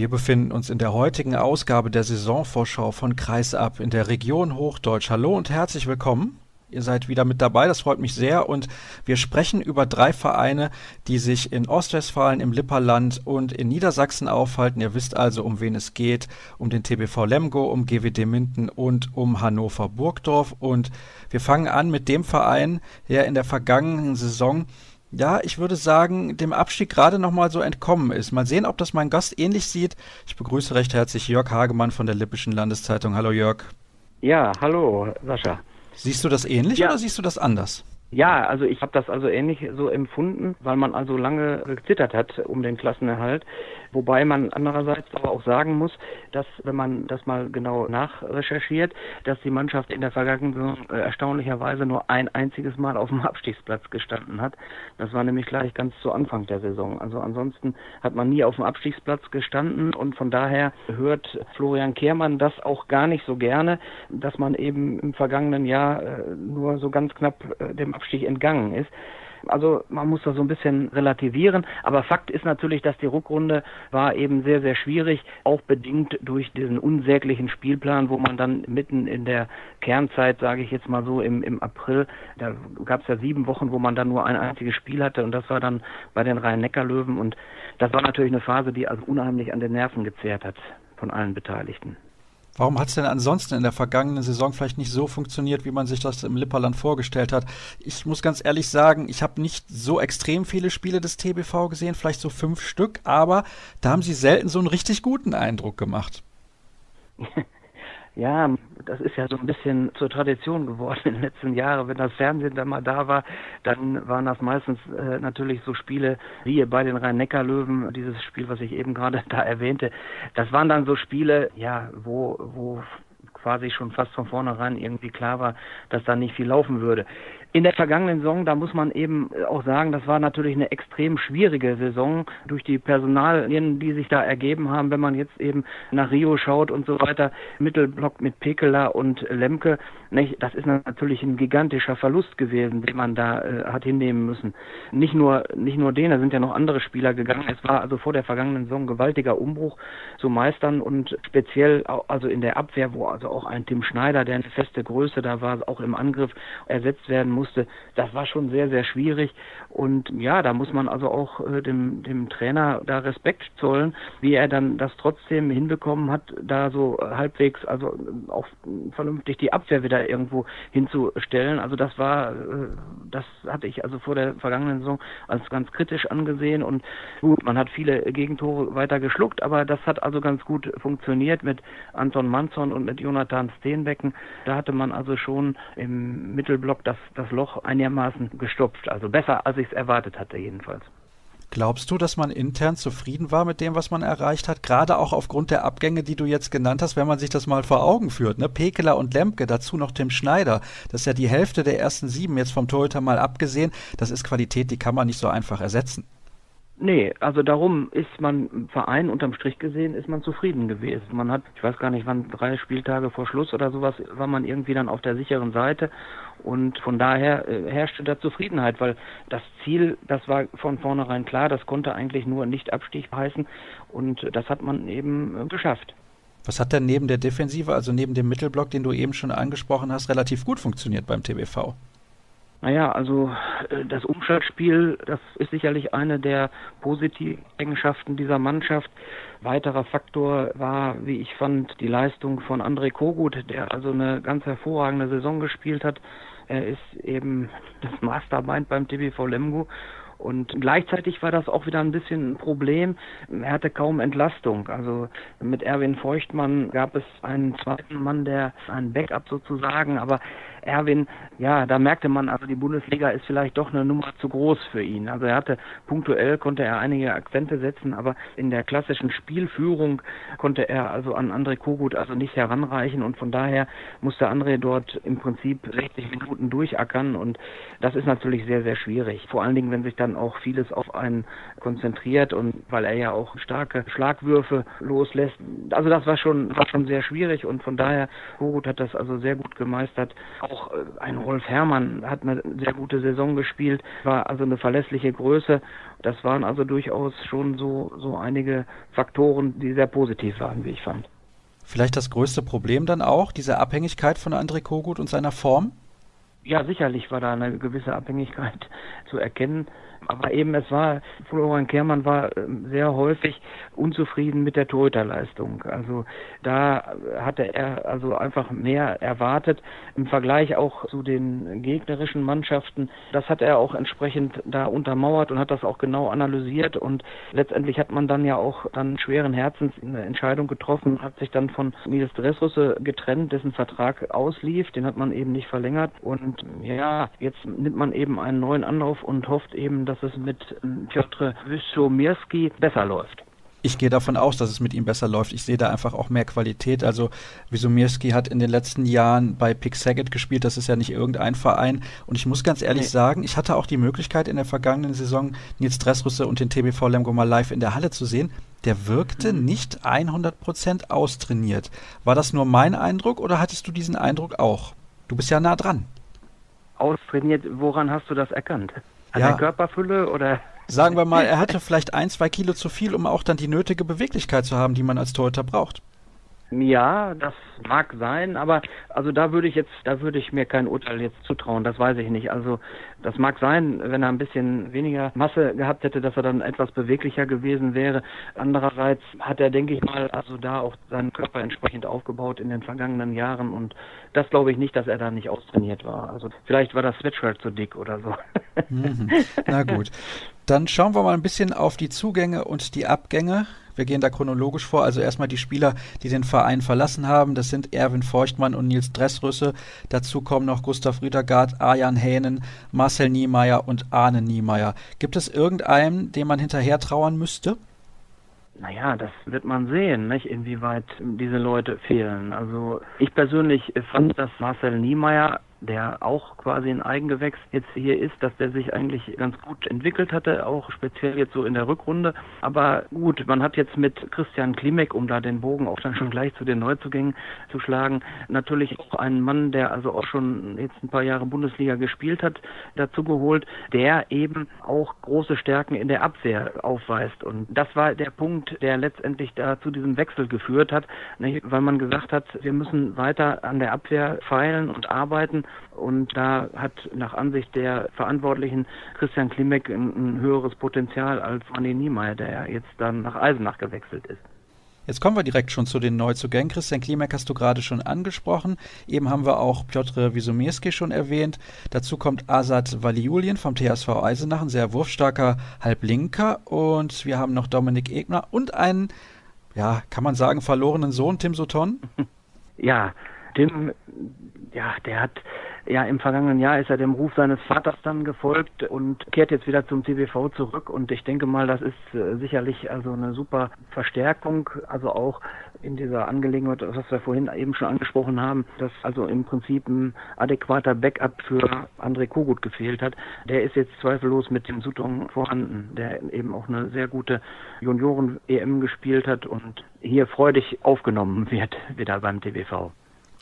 Wir befinden uns in der heutigen Ausgabe der Saisonvorschau von Kreisab in der Region Hochdeutsch. Hallo und herzlich willkommen. Ihr seid wieder mit dabei, das freut mich sehr. Und wir sprechen über drei Vereine, die sich in Ostwestfalen, im Lipperland und in Niedersachsen aufhalten. Ihr wisst also, um wen es geht. Um den TBV Lemgo, um GWD Minden und um Hannover Burgdorf. Und wir fangen an mit dem Verein, der in der vergangenen Saison ja, ich würde sagen, dem Abstieg gerade noch mal so entkommen ist. Mal sehen, ob das mein Gast ähnlich sieht. Ich begrüße recht herzlich Jörg Hagemann von der Lippischen Landeszeitung. Hallo Jörg. Ja, hallo Sascha. Siehst du das ähnlich ja. oder siehst du das anders? Ja, also ich habe das also ähnlich so empfunden, weil man also lange gezittert hat um den Klassenerhalt. Wobei man andererseits aber auch sagen muss, dass wenn man das mal genau nachrecherchiert, dass die Mannschaft in der vergangenen Saison äh, erstaunlicherweise nur ein einziges Mal auf dem Abstiegsplatz gestanden hat. Das war nämlich gleich ganz zu Anfang der Saison. Also ansonsten hat man nie auf dem Abstiegsplatz gestanden und von daher hört Florian Kehrmann das auch gar nicht so gerne, dass man eben im vergangenen Jahr äh, nur so ganz knapp äh, dem Abstieg entgangen ist. Also man muss das so ein bisschen relativieren. Aber Fakt ist natürlich, dass die Rückrunde war eben sehr, sehr schwierig, auch bedingt durch diesen unsäglichen Spielplan, wo man dann mitten in der Kernzeit, sage ich jetzt mal so, im, im April, da gab es ja sieben Wochen, wo man dann nur ein einziges Spiel hatte und das war dann bei den Rhein-Neckar-Löwen und das war natürlich eine Phase, die also unheimlich an den Nerven gezehrt hat von allen Beteiligten. Warum hat es denn ansonsten in der vergangenen Saison vielleicht nicht so funktioniert, wie man sich das im Lipperland vorgestellt hat? Ich muss ganz ehrlich sagen, ich habe nicht so extrem viele Spiele des TBV gesehen, vielleicht so fünf Stück, aber da haben sie selten so einen richtig guten Eindruck gemacht. Ja, das ist ja so ein bisschen zur Tradition geworden in den letzten Jahren. Wenn das Fernsehen dann mal da war, dann waren das meistens äh, natürlich so Spiele wie bei den Rhein-Neckar-Löwen, dieses Spiel, was ich eben gerade da erwähnte. Das waren dann so Spiele, ja, wo, wo quasi schon fast von vornherein irgendwie klar war, dass da nicht viel laufen würde. In der vergangenen Saison, da muss man eben auch sagen, das war natürlich eine extrem schwierige Saison durch die Personalien, die sich da ergeben haben, wenn man jetzt eben nach Rio schaut und so weiter. Mittelblock mit Pekela und Lemke, nicht? das ist natürlich ein gigantischer Verlust gewesen, den man da äh, hat hinnehmen müssen. Nicht nur, nicht nur den, da sind ja noch andere Spieler gegangen. Es war also vor der vergangenen Saison ein gewaltiger Umbruch zu meistern und speziell also in der Abwehr, wo also auch ein Tim Schneider, der eine feste Größe da war, auch im Angriff ersetzt werden musste. Das war schon sehr, sehr schwierig. Und ja, da muss man also auch äh, dem, dem Trainer da Respekt zollen, wie er dann das trotzdem hinbekommen hat, da so halbwegs, also auch vernünftig die Abwehr wieder irgendwo hinzustellen. Also das war, äh, das hatte ich also vor der vergangenen Saison als ganz kritisch angesehen. Und gut, man hat viele Gegentore weiter geschluckt, aber das hat also ganz gut funktioniert mit Anton Manzon und mit Jonathan Steenbecken. Da hatte man also schon im Mittelblock das, das Loch einigermaßen gestopft. Also besser, als ich es erwartet hatte jedenfalls. Glaubst du, dass man intern zufrieden war mit dem, was man erreicht hat? Gerade auch aufgrund der Abgänge, die du jetzt genannt hast, wenn man sich das mal vor Augen führt. Ne? Pekeler und Lemke, dazu noch Tim Schneider. Das ist ja die Hälfte der ersten sieben, jetzt vom Torhüter mal abgesehen. Das ist Qualität, die kann man nicht so einfach ersetzen. Nee, also darum ist man Verein unterm Strich gesehen, ist man zufrieden gewesen. Man hat, ich weiß gar nicht wann, drei Spieltage vor Schluss oder sowas, war man irgendwie dann auf der sicheren Seite und von daher äh, herrschte da Zufriedenheit, weil das Ziel, das war von vornherein klar, das konnte eigentlich nur nicht Abstieg heißen und das hat man eben äh, geschafft. Was hat denn neben der Defensive, also neben dem Mittelblock, den du eben schon angesprochen hast, relativ gut funktioniert beim TBV? Naja, also äh, das Umschaltspiel, das ist sicherlich eine der positiven Eigenschaften dieser Mannschaft. Weiterer Faktor war, wie ich fand, die Leistung von André Kogut, der also eine ganz hervorragende Saison gespielt hat. Er ist eben das Mastermind beim TBV Lemgo und gleichzeitig war das auch wieder ein bisschen ein Problem. Er hatte kaum Entlastung. Also mit Erwin Feuchtmann gab es einen zweiten Mann, der ein Backup sozusagen, aber Erwin, ja, da merkte man, also die Bundesliga ist vielleicht doch eine Nummer zu groß für ihn. Also er hatte punktuell konnte er einige Akzente setzen, aber in der klassischen Spielführung konnte er also an André Kogut also nicht heranreichen und von daher musste André dort im Prinzip 60 Minuten durchackern und das ist natürlich sehr, sehr schwierig. Vor allen Dingen, wenn sich dann auch vieles auf einen konzentriert und weil er ja auch starke Schlagwürfe loslässt. Also das war schon, war schon sehr schwierig und von daher Kogut hat das also sehr gut gemeistert auch äh, ein Rolf Herrmann hat eine sehr gute Saison gespielt, war also eine verlässliche Größe. Das waren also durchaus schon so, so einige Faktoren, die sehr positiv waren, wie ich fand. Vielleicht das größte Problem dann auch, diese Abhängigkeit von André Kogut und seiner Form? Ja, sicherlich war da eine gewisse Abhängigkeit zu erkennen. Aber eben, es war, Florian Kehrmann war ähm, sehr häufig unzufrieden mit der Torhüterleistung. Also da hatte er also einfach mehr erwartet im Vergleich auch zu den gegnerischen Mannschaften. Das hat er auch entsprechend da untermauert und hat das auch genau analysiert und letztendlich hat man dann ja auch dann schweren Herzens eine Entscheidung getroffen, hat sich dann von Nils Dressrusse getrennt, dessen Vertrag auslief, den hat man eben nicht verlängert und ja, jetzt nimmt man eben einen neuen Anlauf und hofft eben, dass es mit ähm, Piotr Wysomirski besser läuft. Ich gehe davon aus, dass es mit ihm besser läuft. Ich sehe da einfach auch mehr Qualität. Also Wisomirski hat in den letzten Jahren bei Pick Saget gespielt. Das ist ja nicht irgendein Verein. Und ich muss ganz ehrlich nee. sagen, ich hatte auch die Möglichkeit in der vergangenen Saison Nils Dressrusse und den TBV Lemgo mal live in der Halle zu sehen. Der wirkte mhm. nicht 100% austrainiert. War das nur mein Eindruck oder hattest du diesen Eindruck auch? Du bist ja nah dran. Austrainiert, woran hast du das erkannt? An ja. der Körperfülle oder? Sagen wir mal, er hatte vielleicht ein, zwei Kilo zu viel, um auch dann die nötige Beweglichkeit zu haben, die man als Torhüter braucht. Ja, das mag sein, aber also da würde ich jetzt, da würde ich mir kein Urteil jetzt zutrauen, das weiß ich nicht. Also das mag sein, wenn er ein bisschen weniger Masse gehabt hätte, dass er dann etwas beweglicher gewesen wäre. Andererseits hat er, denke ich mal, also da auch seinen Körper entsprechend aufgebaut in den vergangenen Jahren und das glaube ich nicht, dass er da nicht austrainiert war. Also vielleicht war das Sweatshirt zu dick oder so. Mhm. Na gut. Dann schauen wir mal ein bisschen auf die Zugänge und die Abgänge. Wir gehen da chronologisch vor. Also erstmal die Spieler, die den Verein verlassen haben. Das sind Erwin Feuchtmann und Nils Dressrüsse. Dazu kommen noch Gustav Rüdergard, Arjan Hähnen, Marcel Niemeyer und Arne Niemeyer. Gibt es irgendeinen, dem man hinterher trauern müsste? Naja, das wird man sehen, nicht, inwieweit diese Leute fehlen. Also ich persönlich fand, dass Marcel Niemeyer der auch quasi ein Eigengewächs jetzt hier ist, dass der sich eigentlich ganz gut entwickelt hatte, auch speziell jetzt so in der Rückrunde. Aber gut, man hat jetzt mit Christian Klimek, um da den Bogen auch dann schon gleich zu den Neuzugängen zu schlagen, natürlich auch einen Mann, der also auch schon jetzt ein paar Jahre Bundesliga gespielt hat, dazu geholt, der eben auch große Stärken in der Abwehr aufweist. Und das war der Punkt, der letztendlich da zu diesem Wechsel geführt hat, nicht? weil man gesagt hat, wir müssen weiter an der Abwehr feilen und arbeiten und da hat nach Ansicht der Verantwortlichen Christian Klimek ein, ein höheres Potenzial als Manny Niemeyer, der jetzt dann nach Eisenach gewechselt ist. Jetzt kommen wir direkt schon zu den Neuzugängen. Christian Klimek hast du gerade schon angesprochen. Eben haben wir auch Piotr Wisomirski schon erwähnt. Dazu kommt Asad Valiulin vom TSV Eisenach, ein sehr wurfstarker Halblinker. Und wir haben noch Dominik Egner und einen, ja, kann man sagen, verlorenen Sohn, Tim Sutton. Ja, Tim, ja, der hat ja im vergangenen Jahr ist er dem Ruf seines Vaters dann gefolgt und kehrt jetzt wieder zum TBV zurück und ich denke mal, das ist äh, sicherlich also eine super Verstärkung, also auch in dieser Angelegenheit, was wir vorhin eben schon angesprochen haben, dass also im Prinzip ein adäquater Backup für André Kogut gefehlt hat. Der ist jetzt zweifellos mit dem Sutton vorhanden, der eben auch eine sehr gute Junioren-EM gespielt hat und hier freudig aufgenommen wird wieder beim TBV.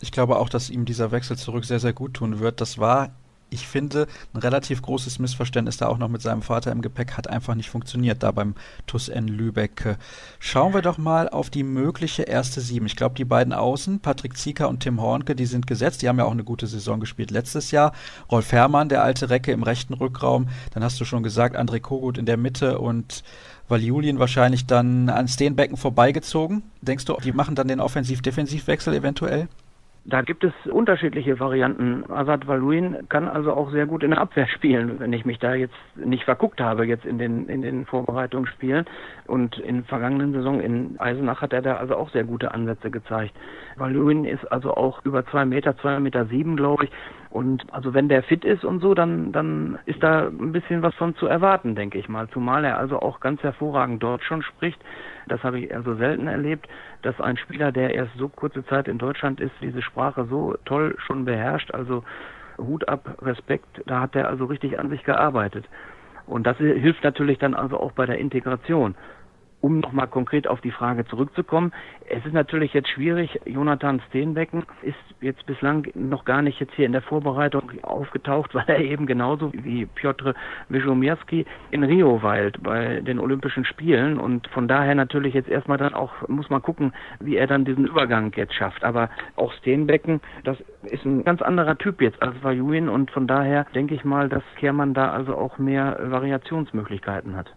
Ich glaube auch, dass ihm dieser Wechsel zurück sehr, sehr gut tun wird. Das war, ich finde, ein relativ großes Missverständnis da auch noch mit seinem Vater im Gepäck, hat einfach nicht funktioniert da beim TUS N Lübeck. Schauen wir doch mal auf die mögliche erste Sieben. Ich glaube, die beiden Außen, Patrick Zieker und Tim Hornke, die sind gesetzt. Die haben ja auch eine gute Saison gespielt letztes Jahr. Rolf Herrmann, der alte Recke im rechten Rückraum. Dann hast du schon gesagt, André Kogut in der Mitte und Valjulien wahrscheinlich dann an Steenbecken vorbeigezogen. Denkst du, die machen dann den Offensiv-Defensivwechsel eventuell? Da gibt es unterschiedliche Varianten. Azad Valuin kann also auch sehr gut in der Abwehr spielen, wenn ich mich da jetzt nicht verguckt habe jetzt in den in den Vorbereitungsspielen. Und in vergangenen Saison in Eisenach hat er da also auch sehr gute Ansätze gezeigt. Valuin ist also auch über zwei Meter, zwei Meter sieben, glaube ich. Und also wenn der fit ist und so, dann dann ist da ein bisschen was von zu erwarten, denke ich mal. Zumal er also auch ganz hervorragend dort schon spricht. Das habe ich also selten erlebt, dass ein Spieler, der erst so kurze Zeit in Deutschland ist, diese Sprache so toll schon beherrscht. Also Hut ab, Respekt, da hat er also richtig an sich gearbeitet. Und das hilft natürlich dann also auch bei der Integration. Um nochmal konkret auf die Frage zurückzukommen, es ist natürlich jetzt schwierig. Jonathan Steenbecken ist jetzt bislang noch gar nicht jetzt hier in der Vorbereitung aufgetaucht, weil er eben genauso wie Piotr Wyszomierski in Rio weilt bei den Olympischen Spielen und von daher natürlich jetzt erstmal dann auch muss man gucken, wie er dann diesen Übergang jetzt schafft. Aber auch Steenbecken, das ist ein ganz anderer Typ jetzt als Vajuin und von daher denke ich mal, dass Kehrmann da also auch mehr Variationsmöglichkeiten hat.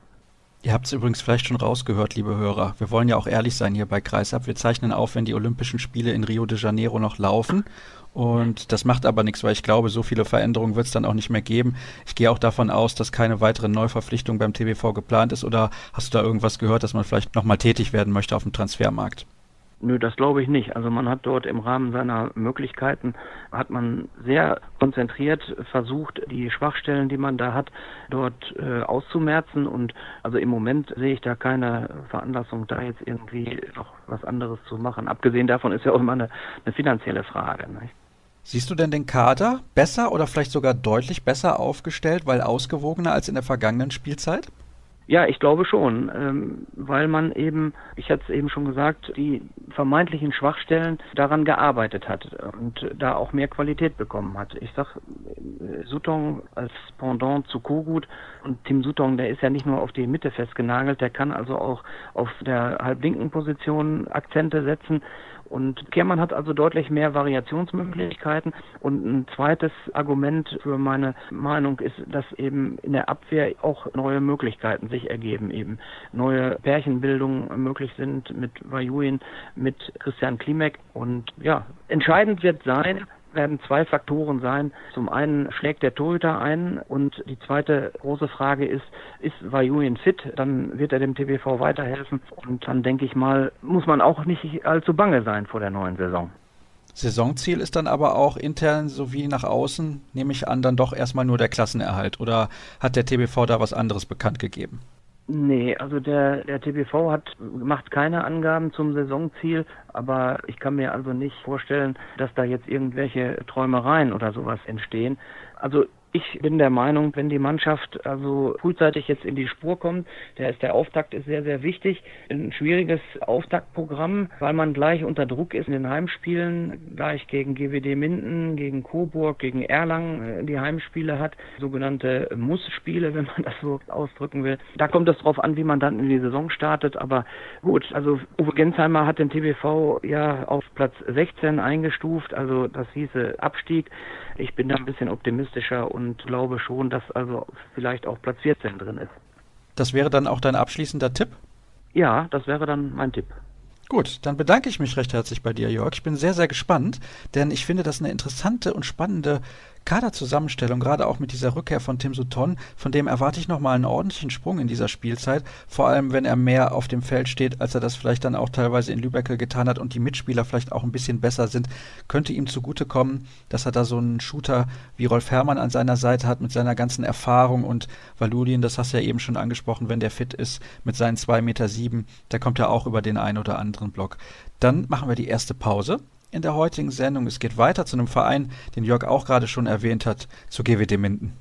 Ihr habt es übrigens vielleicht schon rausgehört, liebe Hörer. Wir wollen ja auch ehrlich sein hier bei Kreisab. Wir zeichnen auf, wenn die Olympischen Spiele in Rio de Janeiro noch laufen. Und das macht aber nichts, weil ich glaube, so viele Veränderungen wird es dann auch nicht mehr geben. Ich gehe auch davon aus, dass keine weitere Neuverpflichtung beim TBV geplant ist. Oder hast du da irgendwas gehört, dass man vielleicht nochmal tätig werden möchte auf dem Transfermarkt? Nö, das glaube ich nicht. Also man hat dort im Rahmen seiner Möglichkeiten, hat man sehr konzentriert versucht, die Schwachstellen, die man da hat, dort äh, auszumerzen. Und also im Moment sehe ich da keine Veranlassung, da jetzt irgendwie noch was anderes zu machen. Abgesehen davon ist ja auch immer eine, eine finanzielle Frage. Nicht? Siehst du denn den Kader besser oder vielleicht sogar deutlich besser aufgestellt, weil ausgewogener als in der vergangenen Spielzeit? Ja, ich glaube schon, ähm, weil man eben, ich hatte es eben schon gesagt, die vermeintlichen Schwachstellen daran gearbeitet hat und da auch mehr Qualität bekommen hat. Ich sag, äh, Sutong als Pendant zu Kogut und Tim Sutong, der ist ja nicht nur auf die Mitte festgenagelt, der kann also auch auf der halblinken Position Akzente setzen und Kehrmann hat also deutlich mehr Variationsmöglichkeiten. Und ein zweites Argument für meine Meinung ist, dass eben in der Abwehr auch neue Möglichkeiten sich ergeben, eben neue Pärchenbildungen möglich sind mit Vajuin, mit Christian Klimek. Und ja, entscheidend wird sein, werden zwei Faktoren sein. Zum einen schlägt der Torhüter ein und die zweite große Frage ist, ist Vajuin fit? Dann wird er dem TBV weiterhelfen und dann denke ich mal, muss man auch nicht allzu bange sein vor der neuen Saison. Saisonziel ist dann aber auch intern sowie nach außen, nehme ich an, dann doch erstmal nur der Klassenerhalt. Oder hat der TBV da was anderes bekannt gegeben? Nee, also der, der TBV hat, macht keine Angaben zum Saisonziel, aber ich kann mir also nicht vorstellen, dass da jetzt irgendwelche Träumereien oder sowas entstehen. Also ich bin der Meinung, wenn die Mannschaft also frühzeitig jetzt in die Spur kommt, der ist der Auftakt ist sehr, sehr wichtig. Ein schwieriges Auftaktprogramm, weil man gleich unter Druck ist in den Heimspielen, gleich gegen GWD Minden, gegen Coburg, gegen Erlangen äh, die Heimspiele hat, sogenannte Muss-Spiele, wenn man das so ausdrücken will. Da kommt es drauf an, wie man dann in die Saison startet. Aber gut, also Uwe Gensheimer hat den TBV ja auf Platz 16 eingestuft, also das hieße Abstieg. Ich bin da ein bisschen optimistischer und glaube schon, dass also vielleicht auch Platz 14 drin ist. Das wäre dann auch dein abschließender Tipp? Ja, das wäre dann mein Tipp. Gut, dann bedanke ich mich recht herzlich bei dir, Jörg. Ich bin sehr, sehr gespannt, denn ich finde das eine interessante und spannende Kaderzusammenstellung, gerade auch mit dieser Rückkehr von Tim Sutton, von dem erwarte ich nochmal einen ordentlichen Sprung in dieser Spielzeit, vor allem wenn er mehr auf dem Feld steht, als er das vielleicht dann auch teilweise in Lübeck getan hat und die Mitspieler vielleicht auch ein bisschen besser sind, könnte ihm zugutekommen, dass er da so einen Shooter wie Rolf Herrmann an seiner Seite hat mit seiner ganzen Erfahrung und Valudin, das hast du ja eben schon angesprochen, wenn der fit ist mit seinen zwei Meter, sieben, da kommt er auch über den einen oder anderen Block. Dann machen wir die erste Pause in der heutigen Sendung. Es geht weiter zu einem Verein, den Jörg auch gerade schon erwähnt hat, zu GWD Minden.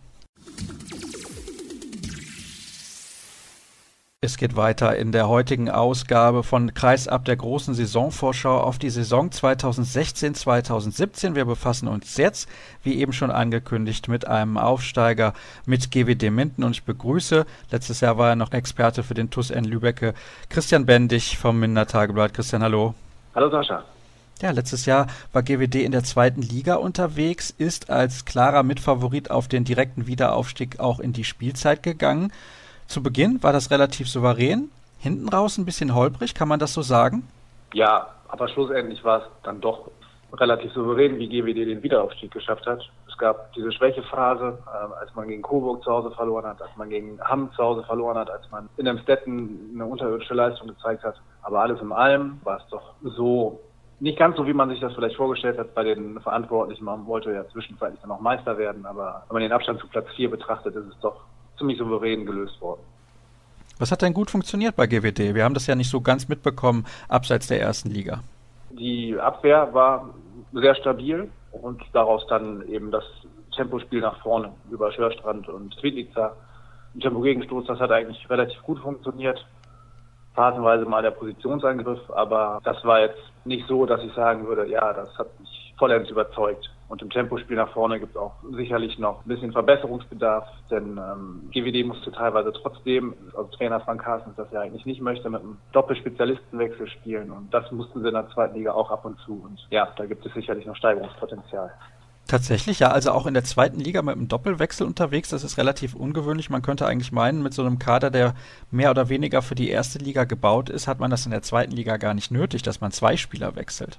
Es geht weiter in der heutigen Ausgabe von Kreisab der großen Saisonvorschau auf die Saison 2016-2017. Wir befassen uns jetzt, wie eben schon angekündigt, mit einem Aufsteiger mit GWD Minden und ich begrüße, letztes Jahr war er noch Experte für den TUS N Lübecke, Christian Bendig vom Minder Tageblatt. Christian, hallo. Hallo Sascha. Ja, letztes Jahr war GWD in der zweiten Liga unterwegs, ist als klarer Mitfavorit auf den direkten Wiederaufstieg auch in die Spielzeit gegangen. Zu Beginn war das relativ souverän, hinten raus ein bisschen holprig, kann man das so sagen? Ja, aber schlussendlich war es dann doch relativ souverän, wie GWD den Wiederaufstieg geschafft hat. Es gab diese Schwächephase, äh, als man gegen Coburg zu Hause verloren hat, als man gegen Hamm zu Hause verloren hat, als man in Emstetten eine unterirdische Leistung gezeigt hat. Aber alles in allem war es doch so nicht ganz so, wie man sich das vielleicht vorgestellt hat bei den Verantwortlichen. Man wollte ja zwischenzeitlich dann auch Meister werden, aber wenn man den Abstand zu Platz 4 betrachtet, ist es doch ziemlich souverän gelöst worden. Was hat denn gut funktioniert bei GWD? Wir haben das ja nicht so ganz mitbekommen, abseits der ersten Liga. Die Abwehr war sehr stabil und daraus dann eben das Tempospiel nach vorne über Schörstrand und Twidlica. Ein Tempo-Gegenstoß, das hat eigentlich relativ gut funktioniert phasenweise mal der Positionsangriff, aber das war jetzt nicht so, dass ich sagen würde, ja, das hat mich vollends überzeugt. Und im Tempospiel nach vorne gibt es auch sicherlich noch ein bisschen Verbesserungsbedarf, denn ähm, GWD musste teilweise trotzdem, also Trainer Frank Carstens das ja eigentlich nicht möchte, mit einem Doppelspezialistenwechsel spielen. Und das mussten sie in der zweiten Liga auch ab und zu. Und ja, da gibt es sicherlich noch Steigerungspotenzial. Tatsächlich, ja, also auch in der zweiten Liga mit einem Doppelwechsel unterwegs, das ist relativ ungewöhnlich. Man könnte eigentlich meinen, mit so einem Kader, der mehr oder weniger für die erste Liga gebaut ist, hat man das in der zweiten Liga gar nicht nötig, dass man zwei Spieler wechselt.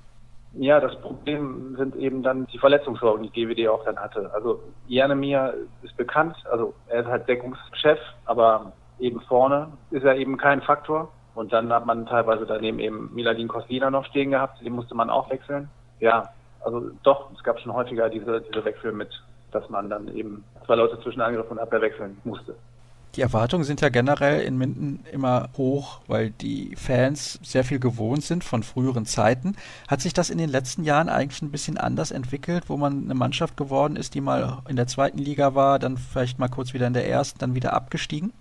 Ja, das Problem sind eben dann die Verletzungssorgen, die GWD auch dann hatte. Also Janemir ist bekannt, also er ist halt Deckungschef, aber eben vorne ist er eben kein Faktor. Und dann hat man teilweise daneben eben Miladin Koslina noch stehen gehabt, den musste man auch wechseln. Ja, also doch, es gab schon häufiger diese, diese Wechsel mit, dass man dann eben zwei Leute zwischen Angriff und Abwehr wechseln musste. Die Erwartungen sind ja generell in Minden immer hoch, weil die Fans sehr viel gewohnt sind von früheren Zeiten. Hat sich das in den letzten Jahren eigentlich ein bisschen anders entwickelt, wo man eine Mannschaft geworden ist, die mal in der zweiten Liga war, dann vielleicht mal kurz wieder in der ersten, dann wieder abgestiegen?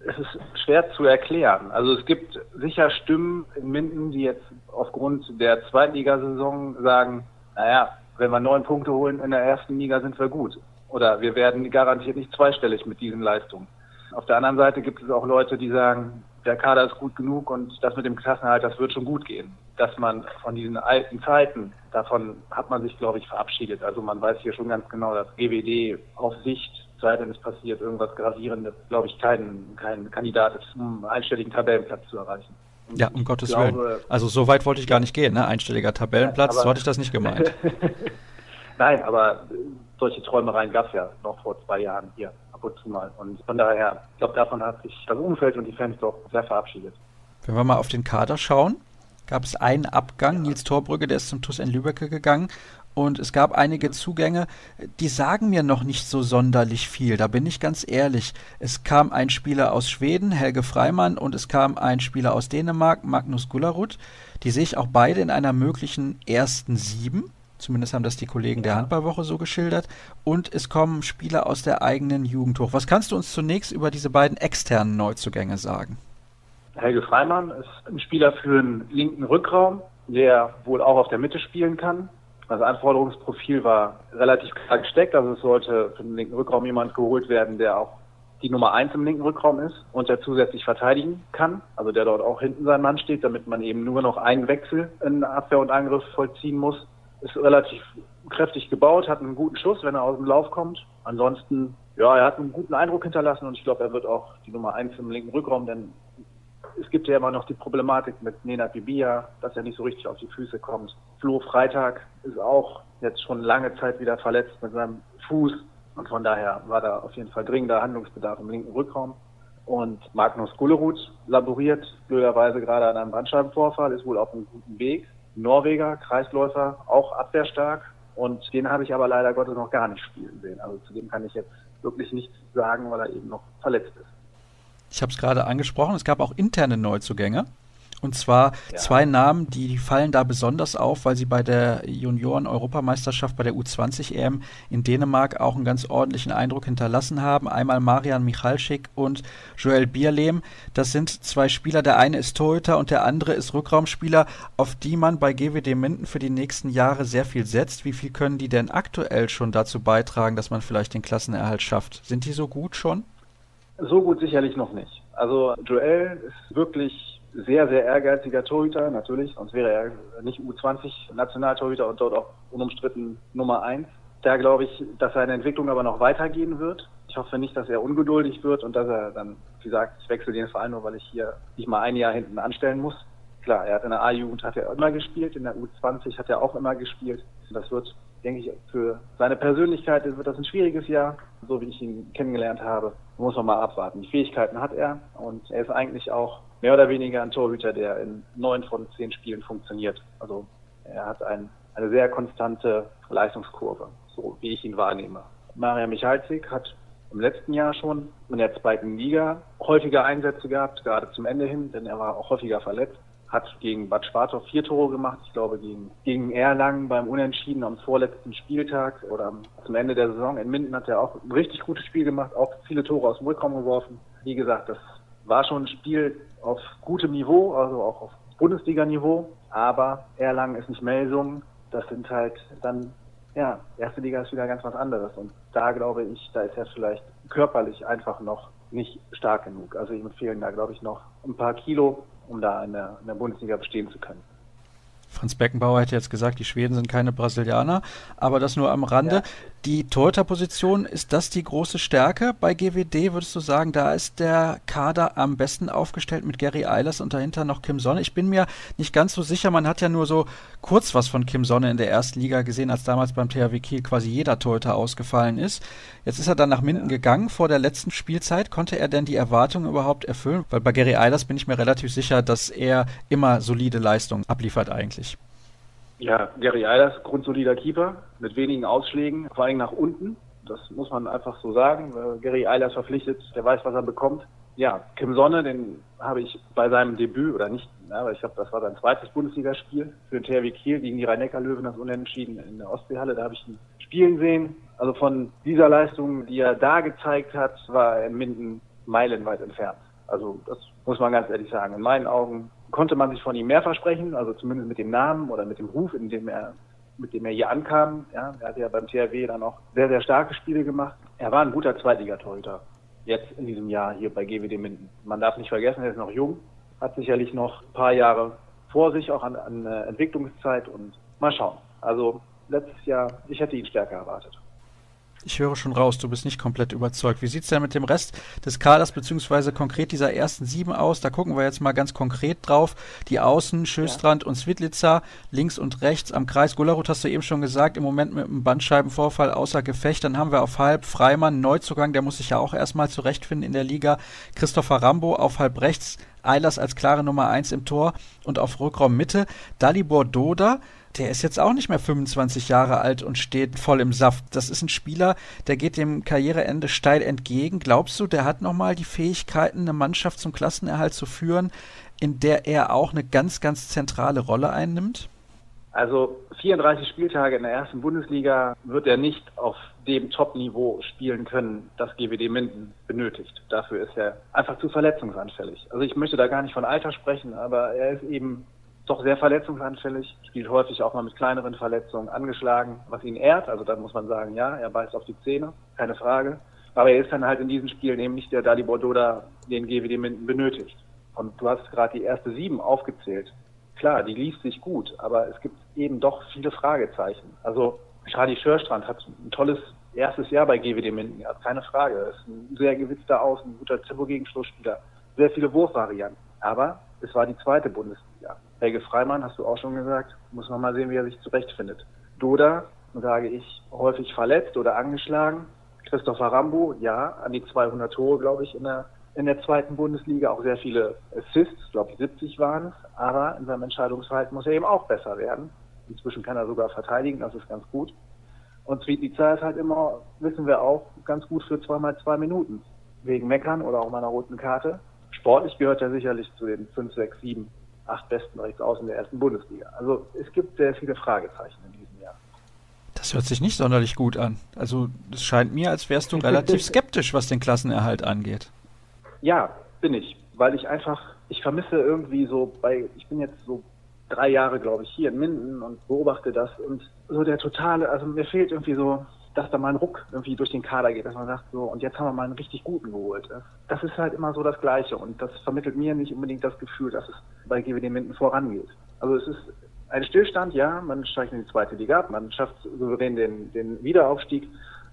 Es ist schwer zu erklären. Also es gibt sicher Stimmen in Minden, die jetzt aufgrund der Zweitligasaison sagen, naja, wenn wir neun Punkte holen in der ersten Liga, sind wir gut. Oder wir werden garantiert nicht zweistellig mit diesen Leistungen. Auf der anderen Seite gibt es auch Leute, die sagen, der Kader ist gut genug und das mit dem Klassenhalt, das wird schon gut gehen. Dass man von diesen alten Zeiten, davon hat man sich, glaube ich, verabschiedet. Also man weiß hier schon ganz genau, dass GWD auf Sicht, sei denn es passiert irgendwas Gravierendes, glaube ich, kein, kein Kandidat ist, um einen einstelligen Tabellenplatz zu erreichen. Und ja, um Gottes glaube, Willen. Also so weit wollte ich gar nicht gehen, ne? Einstelliger Tabellenplatz, so hatte ich das nicht gemeint. Nein, aber solche Träumereien gab es ja noch vor zwei Jahren hier und zu mal. Und von daher, ich glaube, davon hat sich das Umfeld und die Fans doch sehr verabschiedet. Wenn wir mal auf den Kader schauen, gab es einen Abgang, Nils Torbrügge, der ist zum TuS in Lübeck gegangen. Und es gab einige Zugänge, die sagen mir noch nicht so sonderlich viel, da bin ich ganz ehrlich. Es kam ein Spieler aus Schweden, Helge Freimann, und es kam ein Spieler aus Dänemark, Magnus Gullerud. Die sehe ich auch beide in einer möglichen ersten Sieben. Zumindest haben das die Kollegen der Handballwoche so geschildert. Und es kommen Spieler aus der eigenen Jugend hoch. Was kannst du uns zunächst über diese beiden externen Neuzugänge sagen? Helge Freimann ist ein Spieler für einen linken Rückraum, der wohl auch auf der Mitte spielen kann. Das Anforderungsprofil war relativ klar gesteckt. Also es sollte für den linken Rückraum jemand geholt werden, der auch die Nummer eins im linken Rückraum ist und der zusätzlich verteidigen kann, also der dort auch hinten sein Mann steht, damit man eben nur noch einen Wechsel in Abwehr und Angriff vollziehen muss ist relativ kräftig gebaut, hat einen guten Schuss, wenn er aus dem Lauf kommt. Ansonsten, ja, er hat einen guten Eindruck hinterlassen und ich glaube, er wird auch die Nummer eins im linken Rückraum, denn es gibt ja immer noch die Problematik mit Nena Bibia, dass er nicht so richtig auf die Füße kommt. Flo Freitag ist auch jetzt schon lange Zeit wieder verletzt mit seinem Fuß und von daher war da auf jeden Fall dringender Handlungsbedarf im linken Rückraum. Und Magnus Gullerud laboriert blöderweise gerade an einem Bandscheibenvorfall, ist wohl auf einem guten Weg. Norweger, Kreisläufer, auch abwehrstark. Und den habe ich aber leider Gottes noch gar nicht spielen sehen. Also zu dem kann ich jetzt wirklich nichts sagen, weil er eben noch verletzt ist. Ich habe es gerade angesprochen, es gab auch interne Neuzugänge. Und zwar ja. zwei Namen, die fallen da besonders auf, weil sie bei der Junioren-Europameisterschaft bei der U20-EM in Dänemark auch einen ganz ordentlichen Eindruck hinterlassen haben. Einmal Marian Michalschik und Joel Bierlehm. Das sind zwei Spieler. Der eine ist Torhüter und der andere ist Rückraumspieler, auf die man bei GWD Minden für die nächsten Jahre sehr viel setzt. Wie viel können die denn aktuell schon dazu beitragen, dass man vielleicht den Klassenerhalt schafft? Sind die so gut schon? So gut sicherlich noch nicht. Also Joel ist wirklich sehr, sehr ehrgeiziger Torhüter, natürlich, sonst wäre er nicht U20-Nationaltorhüter und dort auch unumstritten Nummer eins. Da glaube ich, dass seine Entwicklung aber noch weitergehen wird. Ich hoffe nicht, dass er ungeduldig wird und dass er dann, wie gesagt, ich wechsle den Verein nur, weil ich hier nicht mal ein Jahr hinten anstellen muss. Klar, er hat in der A-Jugend hat er immer gespielt, in der U20 hat er auch immer gespielt. Das wird, denke ich, für seine Persönlichkeit wird das ein schwieriges Jahr, so wie ich ihn kennengelernt habe. Muss man mal abwarten. Die Fähigkeiten hat er und er ist eigentlich auch mehr oder weniger ein Torhüter, der in neun von zehn Spielen funktioniert. Also er hat ein, eine sehr konstante Leistungskurve, so wie ich ihn wahrnehme. Maria Michalzik hat im letzten Jahr schon in der zweiten Liga häufiger Einsätze gehabt, gerade zum Ende hin, denn er war auch häufiger verletzt. Hat gegen Bad Spartow vier Tore gemacht, ich glaube gegen, gegen Erlangen beim Unentschieden am vorletzten Spieltag oder zum Ende der Saison. In Minden hat er auch ein richtig gutes Spiel gemacht, auch viele Tore aus dem Rückraum geworfen. Wie gesagt, das war schon ein Spiel auf gutem Niveau, also auch auf Bundesliga-Niveau, aber Erlangen ist nicht Melsungen. Das sind halt dann, ja, erste Liga ist wieder ganz was anderes. Und da glaube ich, da ist er vielleicht körperlich einfach noch nicht stark genug. Also ihm fehlen da, glaube ich, noch ein paar Kilo, um da in der, in der Bundesliga bestehen zu können. Franz Beckenbauer hätte jetzt gesagt, die Schweden sind keine Brasilianer, aber das nur am Rande. Ja. Die Torhüterposition, ist das die große Stärke bei GWD, würdest du sagen? Da ist der Kader am besten aufgestellt mit Gary Eilers und dahinter noch Kim Sonne. Ich bin mir nicht ganz so sicher, man hat ja nur so kurz was von Kim Sonne in der ersten Liga gesehen, als damals beim THW Kiel quasi jeder Torhüter ausgefallen ist. Jetzt ist er dann nach Minden gegangen vor der letzten Spielzeit. Konnte er denn die Erwartungen überhaupt erfüllen? Weil bei Gary Eilers bin ich mir relativ sicher, dass er immer solide Leistungen abliefert eigentlich. Ja, Gary Eilers, grundsolider Keeper mit wenigen Ausschlägen, vor allem nach unten. Das muss man einfach so sagen. Gary Eilers verpflichtet, der weiß, was er bekommt. Ja, Kim Sonne, den habe ich bei seinem Debüt oder nicht, aber ich glaube, das war sein zweites Bundesligaspiel für den THW Kiel gegen die Rhein-Neckar-Löwen, das Unentschieden in der Ostseehalle. Da habe ich ihn spielen sehen. Also von dieser Leistung, die er da gezeigt hat, war er in Minden meilenweit entfernt. Also das muss man ganz ehrlich sagen. In meinen Augen konnte man sich von ihm mehr versprechen, also zumindest mit dem Namen oder mit dem Ruf, in dem er, mit dem er hier ankam. Ja, er hat ja beim THW dann auch sehr, sehr starke Spiele gemacht. Er war ein guter Zweitligatorhüter. Jetzt in diesem Jahr hier bei GWD Minden. Man darf nicht vergessen, er ist noch jung, hat sicherlich noch ein paar Jahre vor sich, auch an, an Entwicklungszeit und mal schauen. Also letztes Jahr, ich hätte ihn stärker erwartet. Ich höre schon raus, du bist nicht komplett überzeugt. Wie sieht es denn mit dem Rest des Kaders beziehungsweise konkret dieser ersten sieben aus? Da gucken wir jetzt mal ganz konkret drauf. Die Außen, Schöstrand ja. und Svitlica, links und rechts am Kreis. Gullerud hast du eben schon gesagt, im Moment mit einem Bandscheibenvorfall außer Gefecht. Dann haben wir auf halb Freimann, Neuzugang, der muss sich ja auch erstmal zurechtfinden in der Liga. Christopher Rambo auf halb rechts, Eilers als klare Nummer eins im Tor und auf Rückraum Mitte Dalibor Doda der ist jetzt auch nicht mehr 25 Jahre alt und steht voll im Saft. Das ist ein Spieler, der geht dem Karriereende steil entgegen. Glaubst du, der hat nochmal die Fähigkeiten, eine Mannschaft zum Klassenerhalt zu führen, in der er auch eine ganz, ganz zentrale Rolle einnimmt? Also 34 Spieltage in der ersten Bundesliga wird er nicht auf dem Top-Niveau spielen können, das GWD Minden benötigt. Dafür ist er einfach zu verletzungsanfällig. Also ich möchte da gar nicht von Alter sprechen, aber er ist eben doch sehr verletzungsanfällig, spielt häufig auch mal mit kleineren Verletzungen angeschlagen, was ihn ehrt. Also da muss man sagen, ja, er beißt auf die Zähne, keine Frage. Aber er ist dann halt in diesen Spielen eben nicht der Dalibor Doda, den GWD Minden benötigt. Und du hast gerade die erste sieben aufgezählt. Klar, die liest sich gut, aber es gibt eben doch viele Fragezeichen. Also Schadi Schörstrand hat ein tolles erstes Jahr bei GWD Minden gehabt, keine Frage. Ist ein sehr gewitzter Aus, ein guter Tempo-Gegenstoßspieler, sehr viele Wurfvarianten. Aber es war die zweite Bundesliga. Helge Freimann, hast du auch schon gesagt, muss man mal sehen, wie er sich zurechtfindet. Doda, sage ich, häufig verletzt oder angeschlagen. Christopher Rambo, ja, an die 200 Tore, glaube ich, in der, in der zweiten Bundesliga. Auch sehr viele Assists, glaube ich 70 waren es. Aber in seinem Entscheidungsverhalten muss er eben auch besser werden. Inzwischen kann er sogar verteidigen, das ist ganz gut. Und Svitica ist halt immer, wissen wir auch, ganz gut für zweimal zwei Minuten. Wegen Meckern oder auch meiner roten Karte. Sportlich gehört er sicherlich zu den 5, 6, 7 acht besten Rechtsaußen der ersten Bundesliga. Also es gibt sehr viele Fragezeichen in diesem Jahr. Das hört sich nicht sonderlich gut an. Also es scheint mir, als wärst du relativ skeptisch, was den Klassenerhalt angeht. Ja, bin ich, weil ich einfach, ich vermisse irgendwie so bei, ich bin jetzt so drei Jahre, glaube ich, hier in Minden und beobachte das und so der totale, also mir fehlt irgendwie so dass da mal ein Ruck irgendwie durch den Kader geht, dass man sagt, so, und jetzt haben wir mal einen richtig guten geholt. Das ist halt immer so das Gleiche und das vermittelt mir nicht unbedingt das Gefühl, dass es bei GWD Minden vorangeht. Also es ist ein Stillstand, ja, man steigt in die zweite Liga ab, man schafft souverän den, den Wiederaufstieg,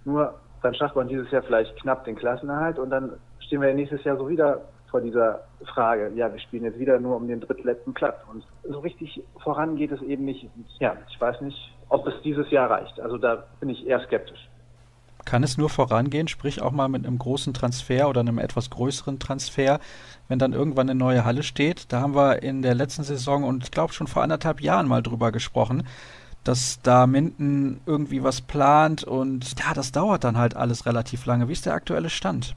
nur dann schafft man dieses Jahr vielleicht knapp den Klassenerhalt und dann stehen wir nächstes Jahr so wieder vor dieser Frage, ja, wir spielen jetzt wieder nur um den drittletzten Platz. Und so richtig voran geht es eben nicht. Ja, ich weiß nicht, ob es dieses Jahr reicht. Also da bin ich eher skeptisch. Kann es nur vorangehen, sprich auch mal mit einem großen Transfer oder einem etwas größeren Transfer, wenn dann irgendwann eine neue Halle steht? Da haben wir in der letzten Saison und ich glaube schon vor anderthalb Jahren mal drüber gesprochen, dass da Minden irgendwie was plant und ja, das dauert dann halt alles relativ lange. Wie ist der aktuelle Stand?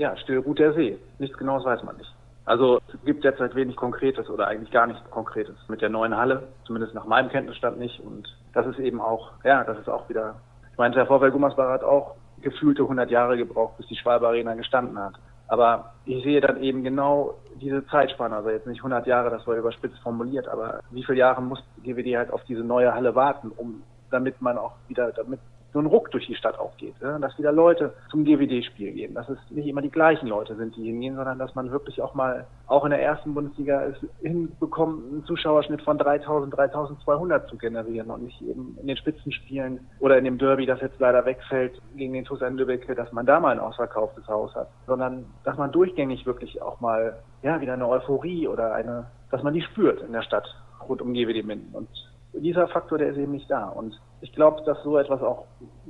Ja, still ruht der See. Nichts Genaues weiß man nicht. Also es gibt derzeit wenig Konkretes oder eigentlich gar nichts Konkretes mit der neuen Halle, zumindest nach meinem Kenntnisstand nicht. Und das ist eben auch, ja, das ist auch wieder, ich meinte, der VfL Gummersbach hat auch gefühlte 100 Jahre gebraucht, bis die Schwalbe Arena gestanden hat. Aber ich sehe dann eben genau diese Zeitspanne, also jetzt nicht 100 Jahre, das war überspitzt formuliert, aber wie viele Jahre muss GWD halt auf diese neue Halle warten, um damit man auch wieder, damit so ein Ruck durch die Stadt auch geht, dass wieder Leute zum GWD-Spiel gehen, dass es nicht immer die gleichen Leute sind, die hingehen, sondern dass man wirklich auch mal, auch in der ersten Bundesliga es hinbekommt, einen Zuschauerschnitt von 3000, 3200 zu generieren und nicht eben in den Spitzenspielen oder in dem Derby, das jetzt leider wegfällt, gegen den TuS Lübeck, dass man da mal ein ausverkauftes Haus hat, sondern dass man durchgängig wirklich auch mal, ja, wieder eine Euphorie oder eine, dass man die spürt in der Stadt rund um GWD Minden und dieser Faktor, der ist eben nicht da. Und ich glaube, dass so etwas auch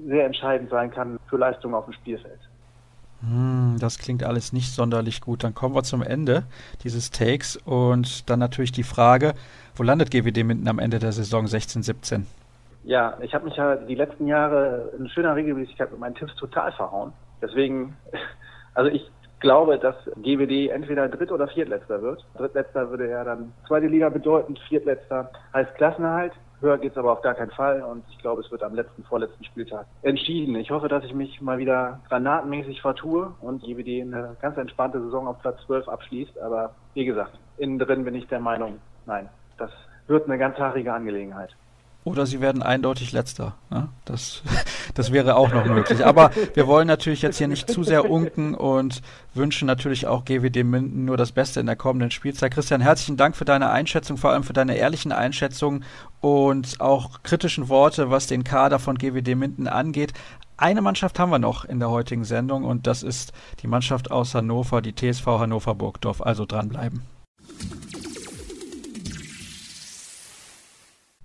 sehr entscheidend sein kann für Leistungen auf dem Spielfeld. Hm, das klingt alles nicht sonderlich gut. Dann kommen wir zum Ende dieses Takes und dann natürlich die Frage, wo landet GWD Minden am Ende der Saison 16-17? Ja, ich habe mich ja die letzten Jahre in schöner Regelmäßigkeit mit meinen Tipps total verhauen. Deswegen, also ich glaube, dass GWD entweder Dritt- oder Viertletzter wird. Drittletzter würde ja dann zweite Liga bedeuten, Viertletzter heißt Klassenerhalt. Höher geht's aber auf gar keinen Fall und ich glaube, es wird am letzten, vorletzten Spieltag entschieden. Ich hoffe, dass ich mich mal wieder granatenmäßig vertue und GWD eine ganz entspannte Saison auf Platz 12 abschließt. Aber wie gesagt, innen drin bin ich der Meinung, nein, das wird eine ganzjährige Angelegenheit. Oder sie werden eindeutig letzter. Ne? Das, das wäre auch noch möglich. Aber wir wollen natürlich jetzt hier nicht zu sehr unken und wünschen natürlich auch GWD Minden nur das Beste in der kommenden Spielzeit. Christian, herzlichen Dank für deine Einschätzung, vor allem für deine ehrlichen Einschätzungen und auch kritischen Worte, was den Kader von GWD Minden angeht. Eine Mannschaft haben wir noch in der heutigen Sendung und das ist die Mannschaft aus Hannover, die TSV Hannover Burgdorf. Also dranbleiben.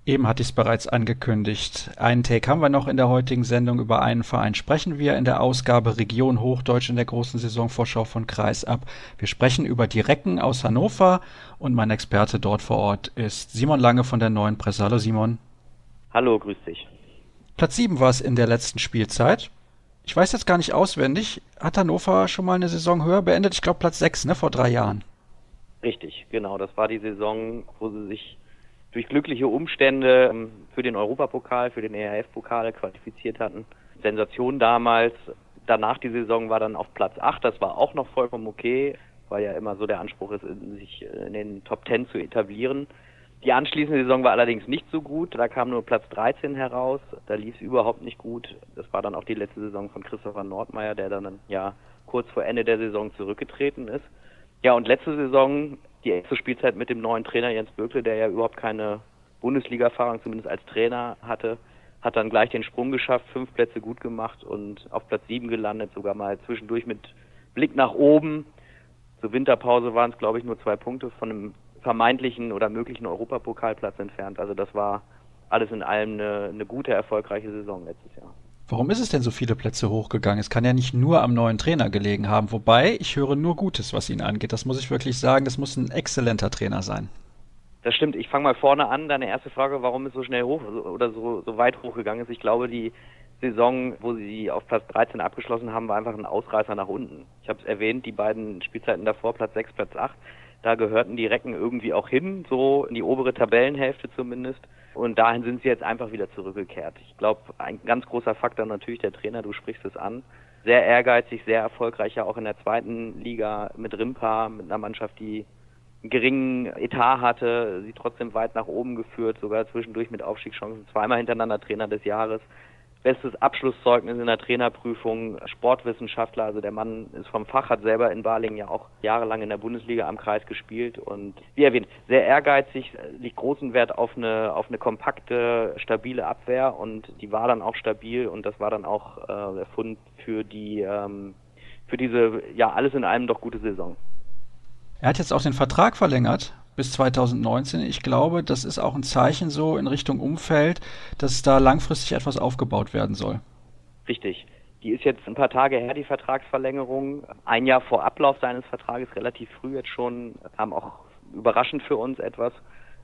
Eben hatte ich es bereits angekündigt. Einen Take haben wir noch in der heutigen Sendung. Über einen Verein sprechen wir in der Ausgabe Region Hochdeutsch in der großen Saisonvorschau von Kreis ab. Wir sprechen über die Recken aus Hannover und mein Experte dort vor Ort ist Simon Lange von der Neuen Presse. Hallo Simon. Hallo, grüß dich. Platz 7 war es in der letzten Spielzeit. Ich weiß jetzt gar nicht auswendig. Hat Hannover schon mal eine Saison höher beendet? Ich glaube Platz 6, ne, vor drei Jahren. Richtig, genau. Das war die Saison, wo sie sich durch glückliche Umstände ähm, für den Europapokal, für den ERF-Pokal qualifiziert hatten. Sensation damals. Danach die Saison war dann auf Platz 8. Das war auch noch vollkommen okay, weil ja immer so der Anspruch ist, sich in den Top 10 zu etablieren. Die anschließende Saison war allerdings nicht so gut. Da kam nur Platz 13 heraus. Da lief es überhaupt nicht gut. Das war dann auch die letzte Saison von Christopher Nordmeier, der dann ja kurz vor Ende der Saison zurückgetreten ist. Ja, und letzte Saison die erste Spielzeit mit dem neuen Trainer Jens Bökle, der ja überhaupt keine Bundesliga-Erfahrung zumindest als Trainer hatte, hat dann gleich den Sprung geschafft, fünf Plätze gut gemacht und auf Platz sieben gelandet, sogar mal zwischendurch mit Blick nach oben. Zur Winterpause waren es, glaube ich, nur zwei Punkte von einem vermeintlichen oder möglichen Europapokalplatz entfernt. Also das war alles in allem eine, eine gute, erfolgreiche Saison letztes Jahr. Warum ist es denn so viele Plätze hochgegangen? Es kann ja nicht nur am neuen Trainer gelegen haben. Wobei, ich höre nur Gutes, was ihn angeht. Das muss ich wirklich sagen. Das muss ein exzellenter Trainer sein. Das stimmt. Ich fange mal vorne an. Deine erste Frage, warum es so schnell hoch oder so, so weit hochgegangen ist. Ich glaube, die Saison, wo sie auf Platz 13 abgeschlossen haben, war einfach ein Ausreißer nach unten. Ich habe es erwähnt, die beiden Spielzeiten davor, Platz 6, Platz 8, da gehörten die Recken irgendwie auch hin, so in die obere Tabellenhälfte zumindest. Und dahin sind sie jetzt einfach wieder zurückgekehrt. Ich glaube, ein ganz großer Faktor natürlich der Trainer, du sprichst es an. Sehr ehrgeizig, sehr erfolgreich, ja auch in der zweiten Liga mit Rimpa, mit einer Mannschaft, die einen geringen Etat hatte, sie trotzdem weit nach oben geführt, sogar zwischendurch mit Aufstiegschancen, zweimal hintereinander Trainer des Jahres bestes Abschlusszeugnis in der Trainerprüfung, Sportwissenschaftler, also der Mann ist vom Fach, hat selber in Balingen ja auch jahrelang in der Bundesliga am Kreis gespielt. Und wie erwähnt, sehr ehrgeizig, liegt großen Wert auf eine, auf eine kompakte, stabile Abwehr. Und die war dann auch stabil. Und das war dann auch äh, der Fund für die, ähm, für diese, ja, alles in allem doch gute Saison. Er hat jetzt auch den Vertrag verlängert bis 2019. Ich glaube, das ist auch ein Zeichen so in Richtung Umfeld, dass da langfristig etwas aufgebaut werden soll. Richtig. Die ist jetzt ein paar Tage her, die Vertragsverlängerung. Ein Jahr vor Ablauf seines Vertrages, relativ früh jetzt schon, kam auch überraschend für uns etwas.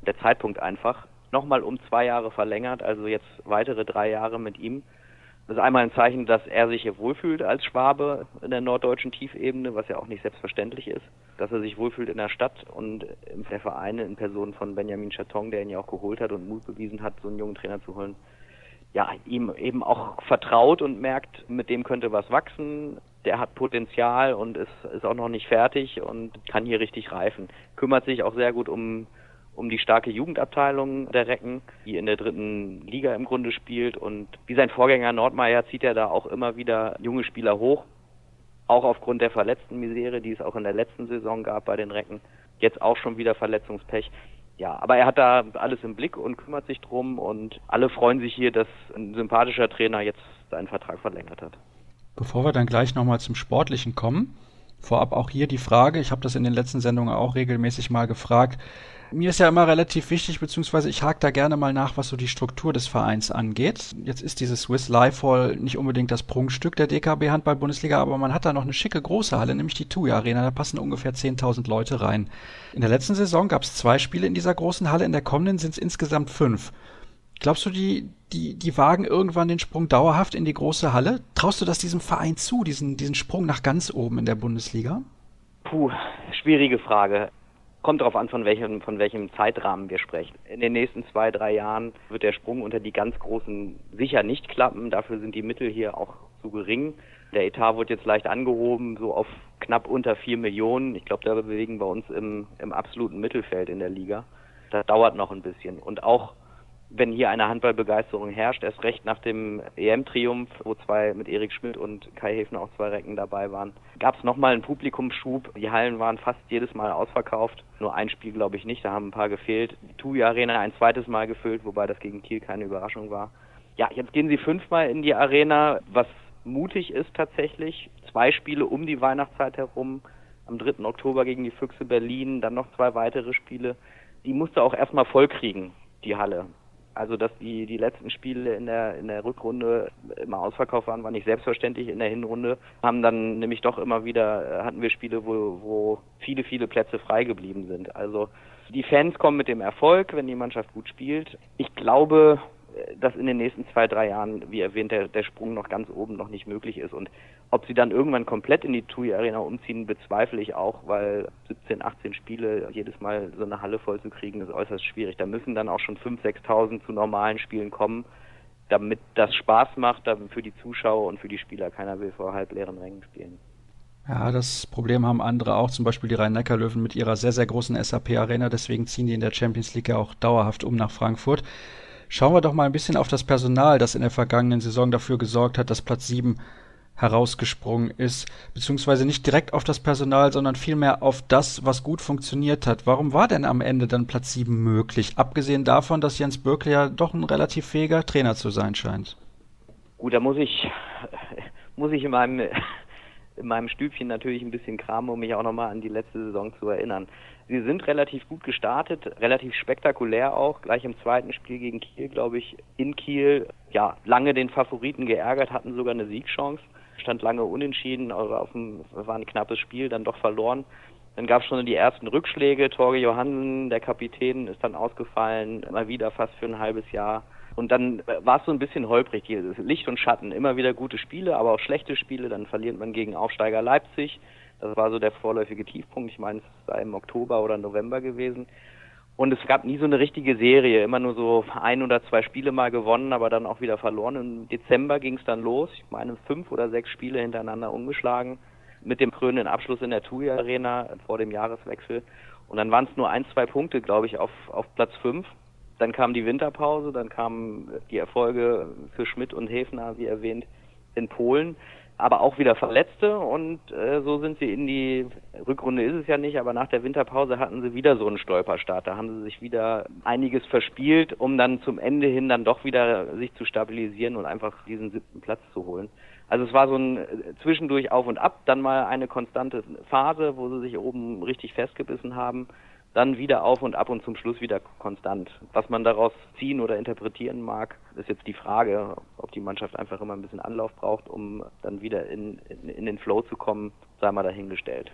Der Zeitpunkt einfach. Nochmal um zwei Jahre verlängert, also jetzt weitere drei Jahre mit ihm. Das ist einmal ein Zeichen, dass er sich hier wohlfühlt als Schwabe in der norddeutschen Tiefebene, was ja auch nicht selbstverständlich ist. Dass er sich wohlfühlt in der Stadt und der Verein in Person von Benjamin Chaton, der ihn ja auch geholt hat und Mut bewiesen hat, so einen jungen Trainer zu holen, ja, ihm eben auch vertraut und merkt, mit dem könnte was wachsen. der hat Potenzial und ist, ist auch noch nicht fertig und kann hier richtig reifen. Kümmert sich auch sehr gut um, um die starke Jugendabteilung der Recken, die in der dritten Liga im Grunde spielt. Und wie sein Vorgänger Nordmeier zieht er da auch immer wieder junge Spieler hoch. Auch aufgrund der verletzten Misere, die es auch in der letzten Saison gab bei den Recken. Jetzt auch schon wieder Verletzungspech. Ja, aber er hat da alles im Blick und kümmert sich drum und alle freuen sich hier, dass ein sympathischer Trainer jetzt seinen Vertrag verlängert hat. Bevor wir dann gleich nochmal zum Sportlichen kommen, vorab auch hier die Frage, ich habe das in den letzten Sendungen auch regelmäßig mal gefragt, mir ist ja immer relativ wichtig, beziehungsweise ich hake da gerne mal nach, was so die Struktur des Vereins angeht. Jetzt ist dieses Swiss Life Hall nicht unbedingt das Prunkstück der DKB Handball-Bundesliga, aber man hat da noch eine schicke große Halle, nämlich die TUI Arena. Da passen ungefähr 10.000 Leute rein. In der letzten Saison gab es zwei Spiele in dieser großen Halle, in der kommenden sind es insgesamt fünf. Glaubst du, die, die, die wagen irgendwann den Sprung dauerhaft in die große Halle? Traust du das diesem Verein zu, diesen, diesen Sprung nach ganz oben in der Bundesliga? Puh, schwierige Frage. Kommt darauf an, von welchem, von welchem Zeitrahmen wir sprechen. In den nächsten zwei, drei Jahren wird der Sprung unter die ganz Großen sicher nicht klappen. Dafür sind die Mittel hier auch zu gering. Der Etat wird jetzt leicht angehoben, so auf knapp unter vier Millionen. Ich glaube, da bewegen wir uns im, im absoluten Mittelfeld in der Liga. Das dauert noch ein bisschen. Und auch wenn hier eine Handballbegeisterung herrscht, erst recht nach dem EM-Triumph, wo zwei mit Erik Schmidt und Kai Häfen auch zwei Recken dabei waren, gab es nochmal einen Publikumsschub. Die Hallen waren fast jedes Mal ausverkauft. Nur ein Spiel glaube ich nicht, da haben ein paar gefehlt. Die TUI Arena ein zweites Mal gefüllt, wobei das gegen Kiel keine Überraschung war. Ja, jetzt gehen sie fünfmal in die Arena, was mutig ist tatsächlich. Zwei Spiele um die Weihnachtszeit herum. Am 3. Oktober gegen die Füchse Berlin, dann noch zwei weitere Spiele. Die musste auch erstmal vollkriegen, die Halle. Also dass die, die letzten Spiele in der, in der Rückrunde immer ausverkauft waren, war nicht selbstverständlich. In der Hinrunde haben dann nämlich doch immer wieder, äh, hatten wir Spiele, wo, wo viele, viele Plätze frei geblieben sind. Also die Fans kommen mit dem Erfolg, wenn die Mannschaft gut spielt. Ich glaube, dass in den nächsten zwei, drei Jahren, wie erwähnt, der, der Sprung noch ganz oben noch nicht möglich ist. Und ob sie dann irgendwann komplett in die TUI Arena umziehen, bezweifle ich auch, weil 17, 18 Spiele jedes Mal so eine Halle voll zu kriegen, ist äußerst schwierig. Da müssen dann auch schon 5.000, 6.000 zu normalen Spielen kommen, damit das Spaß macht für die Zuschauer und für die Spieler. Keiner will vor halbleeren Rängen spielen. Ja, das Problem haben andere auch, zum Beispiel die Rhein-Neckar-Löwen mit ihrer sehr, sehr großen SAP-Arena. Deswegen ziehen die in der Champions League ja auch dauerhaft um nach Frankfurt. Schauen wir doch mal ein bisschen auf das Personal, das in der vergangenen Saison dafür gesorgt hat, dass Platz 7 herausgesprungen ist, beziehungsweise nicht direkt auf das Personal, sondern vielmehr auf das, was gut funktioniert hat. Warum war denn am Ende dann Platz 7 möglich? Abgesehen davon, dass Jens Böckle ja doch ein relativ fähiger Trainer zu sein scheint. Gut, da muss ich, muss ich in meinem, in meinem Stübchen natürlich ein bisschen kramen, um mich auch nochmal an die letzte Saison zu erinnern. Sie sind relativ gut gestartet, relativ spektakulär auch. Gleich im zweiten Spiel gegen Kiel, glaube ich, in Kiel, ja, lange den Favoriten geärgert, hatten sogar eine Siegchance. Stand lange unentschieden, also auf dem, war ein knappes Spiel, dann doch verloren. Dann gab es schon die ersten Rückschläge. Torge Johansen, der Kapitän, ist dann ausgefallen, mal wieder fast für ein halbes Jahr. Und dann war es so ein bisschen holprig. Licht und Schatten, immer wieder gute Spiele, aber auch schlechte Spiele. Dann verliert man gegen Aufsteiger Leipzig. Das war so der vorläufige Tiefpunkt. Ich meine, es sei im Oktober oder November gewesen. Und es gab nie so eine richtige Serie, immer nur so ein oder zwei Spiele mal gewonnen, aber dann auch wieder verloren. Im Dezember ging es dann los. Ich meine, fünf oder sechs Spiele hintereinander umgeschlagen mit dem krönenden Abschluss in der TUI Arena vor dem Jahreswechsel. Und dann waren es nur ein, zwei Punkte, glaube ich, auf, auf Platz fünf. Dann kam die Winterpause, dann kamen die Erfolge für Schmidt und Hefner, wie erwähnt, in Polen aber auch wieder Verletzte und äh, so sind sie in die Rückrunde ist es ja nicht, aber nach der Winterpause hatten sie wieder so einen Stolperstart. Da haben sie sich wieder einiges verspielt, um dann zum Ende hin dann doch wieder sich zu stabilisieren und einfach diesen siebten Platz zu holen. Also es war so ein äh, zwischendurch auf und ab, dann mal eine konstante Phase, wo sie sich oben richtig festgebissen haben dann wieder auf und ab und zum Schluss wieder konstant. Was man daraus ziehen oder interpretieren mag, ist jetzt die Frage, ob die Mannschaft einfach immer ein bisschen Anlauf braucht, um dann wieder in, in, in den Flow zu kommen, sei mal dahingestellt.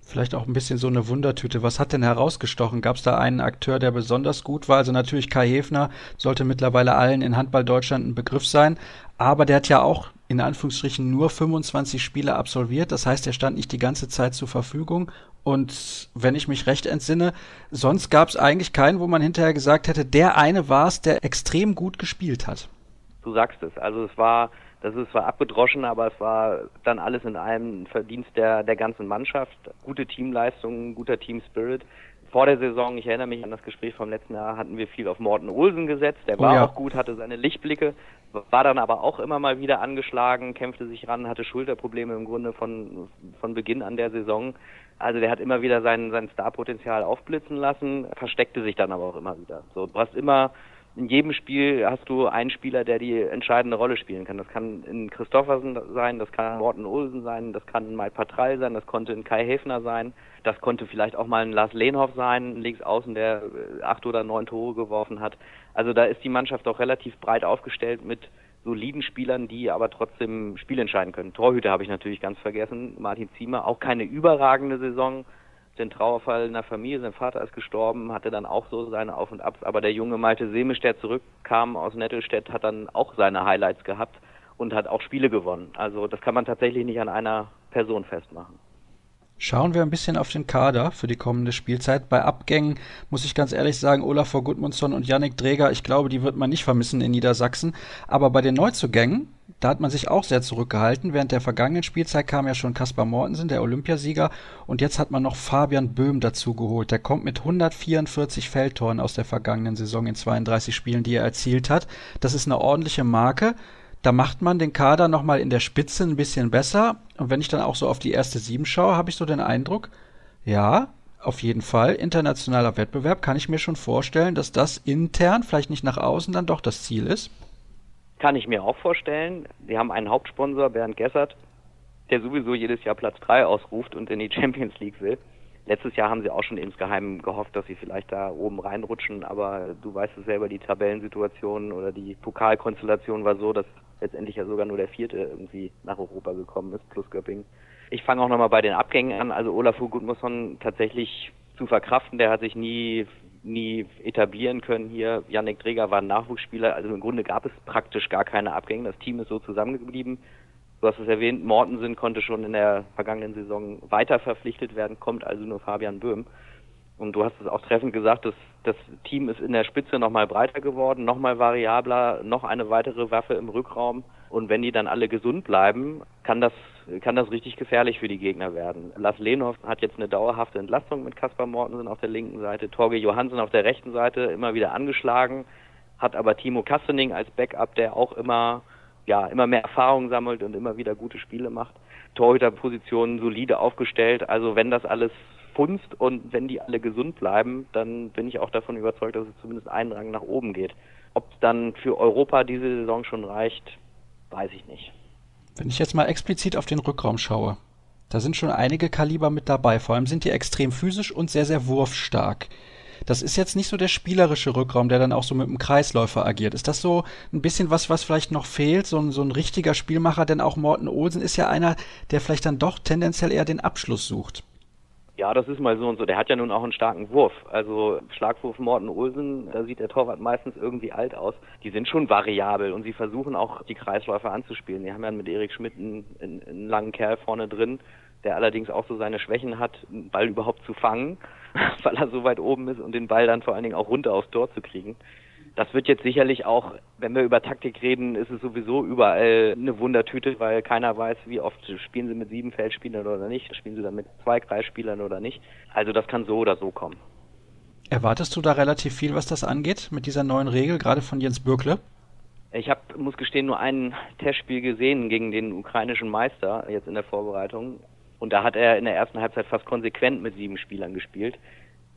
Vielleicht auch ein bisschen so eine Wundertüte. Was hat denn herausgestochen? Gab es da einen Akteur, der besonders gut war? Also natürlich Kai Hefner sollte mittlerweile allen in Handball Deutschland ein Begriff sein, aber der hat ja auch in Anführungsstrichen nur 25 Spiele absolviert. Das heißt, er stand nicht die ganze Zeit zur Verfügung. Und wenn ich mich recht entsinne, sonst gab es eigentlich keinen, wo man hinterher gesagt hätte, der eine war es, der extrem gut gespielt hat. Du sagst es. Also es war Das ist zwar abgedroschen, aber es war dann alles in allem ein Verdienst der, der ganzen Mannschaft. Gute Teamleistungen, guter Team Spirit. Vor der Saison, ich erinnere mich an das Gespräch vom letzten Jahr, hatten wir viel auf Morten Olsen gesetzt. Der oh war ja. auch gut, hatte seine Lichtblicke, war dann aber auch immer mal wieder angeschlagen, kämpfte sich ran, hatte Schulterprobleme im Grunde von, von Beginn an der Saison. Also der hat immer wieder sein, sein Starpotenzial aufblitzen lassen, versteckte sich dann aber auch immer wieder. So, du hast immer in jedem Spiel hast du einen Spieler, der die entscheidende Rolle spielen kann. Das kann in Christoffersen sein, das kann Morten Olsen sein, das kann Mai Patrall sein, das konnte in Kai Häfner sein, das konnte vielleicht auch mal ein Lars Lehnhoff sein, links außen, der äh, acht oder neun Tore geworfen hat. Also da ist die Mannschaft auch relativ breit aufgestellt mit soliden Spielern, die aber trotzdem Spiel entscheiden können. Torhüter habe ich natürlich ganz vergessen, Martin Ziemer, auch keine überragende Saison, den Trauerfall in der Familie, sein Vater ist gestorben, hatte dann auch so seine Auf und Abs, aber der junge Malte Semisch, der zurückkam aus Nettelstedt, hat dann auch seine Highlights gehabt und hat auch Spiele gewonnen. Also das kann man tatsächlich nicht an einer Person festmachen. Schauen wir ein bisschen auf den Kader für die kommende Spielzeit. Bei Abgängen muss ich ganz ehrlich sagen, Olafur Gudmundsson und Yannick Dreger, ich glaube, die wird man nicht vermissen in Niedersachsen. Aber bei den Neuzugängen, da hat man sich auch sehr zurückgehalten. Während der vergangenen Spielzeit kam ja schon Kaspar Mortensen, der Olympiasieger. Und jetzt hat man noch Fabian Böhm dazu geholt. Der kommt mit 144 Feldtoren aus der vergangenen Saison in 32 Spielen, die er erzielt hat. Das ist eine ordentliche Marke. Da macht man den Kader nochmal in der Spitze ein bisschen besser. Und wenn ich dann auch so auf die erste Sieben schaue, habe ich so den Eindruck, ja, auf jeden Fall, internationaler Wettbewerb, kann ich mir schon vorstellen, dass das intern, vielleicht nicht nach außen, dann doch das Ziel ist. Kann ich mir auch vorstellen. Sie haben einen Hauptsponsor, Bernd Gessert, der sowieso jedes Jahr Platz 3 ausruft und in die Champions League will. Letztes Jahr haben sie auch schon insgeheim gehofft, dass sie vielleicht da oben reinrutschen, aber du weißt es selber, die Tabellensituation oder die Pokalkonstellation war so, dass letztendlich ja sogar nur der vierte irgendwie nach Europa gekommen ist, plus Göpping. Ich fange auch nochmal bei den Abgängen an. Also Olafur Gudmundsson tatsächlich zu verkraften, der hat sich nie nie etablieren können hier. Yannick Dreger war ein Nachwuchsspieler, also im Grunde gab es praktisch gar keine Abgänge. Das Team ist so zusammengeblieben. Du hast es erwähnt, Mortensen konnte schon in der vergangenen Saison weiter verpflichtet werden, kommt also nur Fabian Böhm. Und du hast es auch treffend gesagt, dass das Team ist in der Spitze nochmal breiter geworden, nochmal variabler, noch eine weitere Waffe im Rückraum. Und wenn die dann alle gesund bleiben, kann das, kann das richtig gefährlich für die Gegner werden. Lars Lehnhoff hat jetzt eine dauerhafte Entlastung mit Kaspar Mortensen auf der linken Seite, Torge Johansen auf der rechten Seite immer wieder angeschlagen, hat aber Timo Kastening als Backup, der auch immer, ja, immer mehr Erfahrung sammelt und immer wieder gute Spiele macht. Torhüterpositionen solide aufgestellt. Also wenn das alles funzt und wenn die alle gesund bleiben, dann bin ich auch davon überzeugt, dass es zumindest einen Rang nach oben geht. Ob es dann für Europa diese Saison schon reicht, weiß ich nicht. Wenn ich jetzt mal explizit auf den Rückraum schaue, da sind schon einige Kaliber mit dabei. Vor allem sind die extrem physisch und sehr, sehr wurfstark. Das ist jetzt nicht so der spielerische Rückraum, der dann auch so mit dem Kreisläufer agiert. Ist das so ein bisschen was, was vielleicht noch fehlt? So ein, so ein richtiger Spielmacher, denn auch Morten Olsen ist ja einer, der vielleicht dann doch tendenziell eher den Abschluss sucht. Ja, das ist mal so und so. Der hat ja nun auch einen starken Wurf. Also Schlagwurf Morten Olsen, da sieht der Torwart meistens irgendwie alt aus. Die sind schon variabel und sie versuchen auch die Kreisläufer anzuspielen. Die haben ja mit Erik Schmidt einen, einen langen Kerl vorne drin, der allerdings auch so seine Schwächen hat, einen Ball überhaupt zu fangen, weil er so weit oben ist und den Ball dann vor allen Dingen auch runter aufs Tor zu kriegen das wird jetzt sicherlich auch, wenn wir über Taktik reden, ist es sowieso überall eine Wundertüte, weil keiner weiß, wie oft spielen sie mit sieben Feldspielern oder nicht, spielen sie dann mit zwei Kreisspielern oder nicht. Also das kann so oder so kommen. Erwartest du da relativ viel, was das angeht, mit dieser neuen Regel, gerade von Jens Bürkle? Ich habe, muss gestehen, nur ein Testspiel gesehen gegen den ukrainischen Meister jetzt in der Vorbereitung. Und da hat er in der ersten Halbzeit fast konsequent mit sieben Spielern gespielt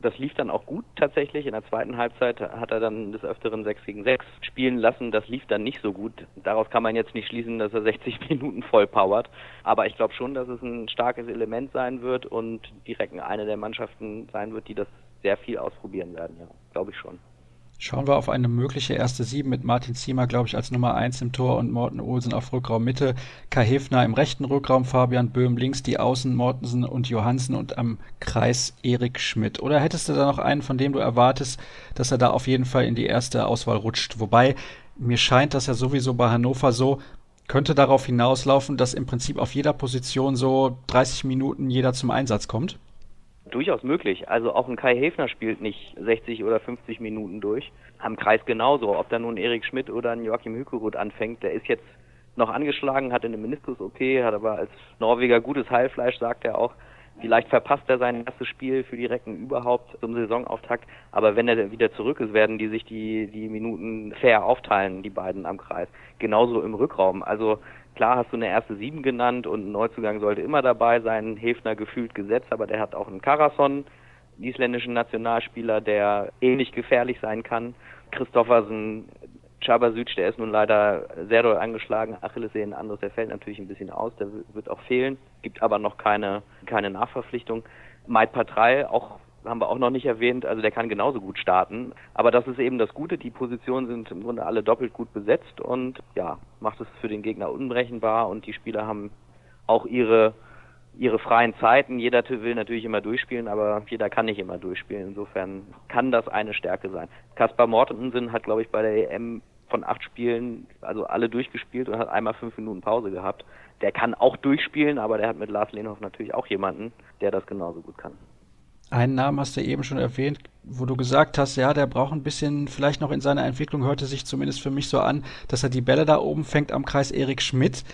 das lief dann auch gut tatsächlich. In der zweiten Halbzeit hat er dann des Öfteren 6 gegen 6 spielen lassen. Das lief dann nicht so gut. Daraus kann man jetzt nicht schließen, dass er 60 Minuten voll powert. Aber ich glaube schon, dass es ein starkes Element sein wird und direkt eine der Mannschaften sein wird, die das sehr viel ausprobieren werden. Ja, glaube ich schon. Schauen wir auf eine mögliche erste Sieben mit Martin Ziemer, glaube ich, als Nummer eins im Tor und Morten Olsen auf Rückraum Mitte, Kai Hefner im rechten Rückraum, Fabian Böhm links, die Außen Mortensen und Johansen und am Kreis Erik Schmidt. Oder hättest du da noch einen, von dem du erwartest, dass er da auf jeden Fall in die erste Auswahl rutscht? Wobei mir scheint das ja sowieso bei Hannover so, könnte darauf hinauslaufen, dass im Prinzip auf jeder Position so 30 Minuten jeder zum Einsatz kommt durchaus möglich. Also auch ein Kai Häfner spielt nicht 60 oder 50 Minuten durch. Am Kreis genauso. Ob da nun Erik Schmidt oder ein Joachim Hükerud anfängt, der ist jetzt noch angeschlagen, hatte eine Meniskus-OP, hat aber als Norweger gutes Heilfleisch, sagt er auch. Vielleicht verpasst er sein erstes Spiel für die Recken überhaupt zum Saisonauftakt. Aber wenn er wieder zurück ist, werden die sich die, die Minuten fair aufteilen, die beiden am Kreis. Genauso im Rückraum. Also klar hast du eine erste Sieben genannt und ein Neuzugang sollte immer dabei sein. Hefner gefühlt gesetzt, aber der hat auch einen Karasson, isländischen Nationalspieler, der ähnlich gefährlich sein kann. Christoffersen Chabasic, der ist nun leider sehr doll angeschlagen, Achillessehnen anderes, der fällt natürlich ein bisschen aus, der wird auch fehlen, gibt aber noch keine, keine Nachverpflichtung. Maid Patrei, auch haben wir auch noch nicht erwähnt, also der kann genauso gut starten. Aber das ist eben das Gute, die Positionen sind im Grunde alle doppelt gut besetzt und ja, macht es für den Gegner unberechenbar und die Spieler haben auch ihre ihre freien Zeiten. Jeder will natürlich immer durchspielen, aber jeder kann nicht immer durchspielen. Insofern kann das eine Stärke sein. Kaspar Mortensen hat, glaube ich, bei der EM von acht Spielen, also alle durchgespielt und hat einmal fünf Minuten Pause gehabt. Der kann auch durchspielen, aber der hat mit Lars Lehnhoff natürlich auch jemanden, der das genauso gut kann. Einen Namen hast du eben schon erwähnt, wo du gesagt hast, ja, der braucht ein bisschen, vielleicht noch in seiner Entwicklung hörte sich zumindest für mich so an, dass er die Bälle da oben fängt am Kreis Erik Schmidt.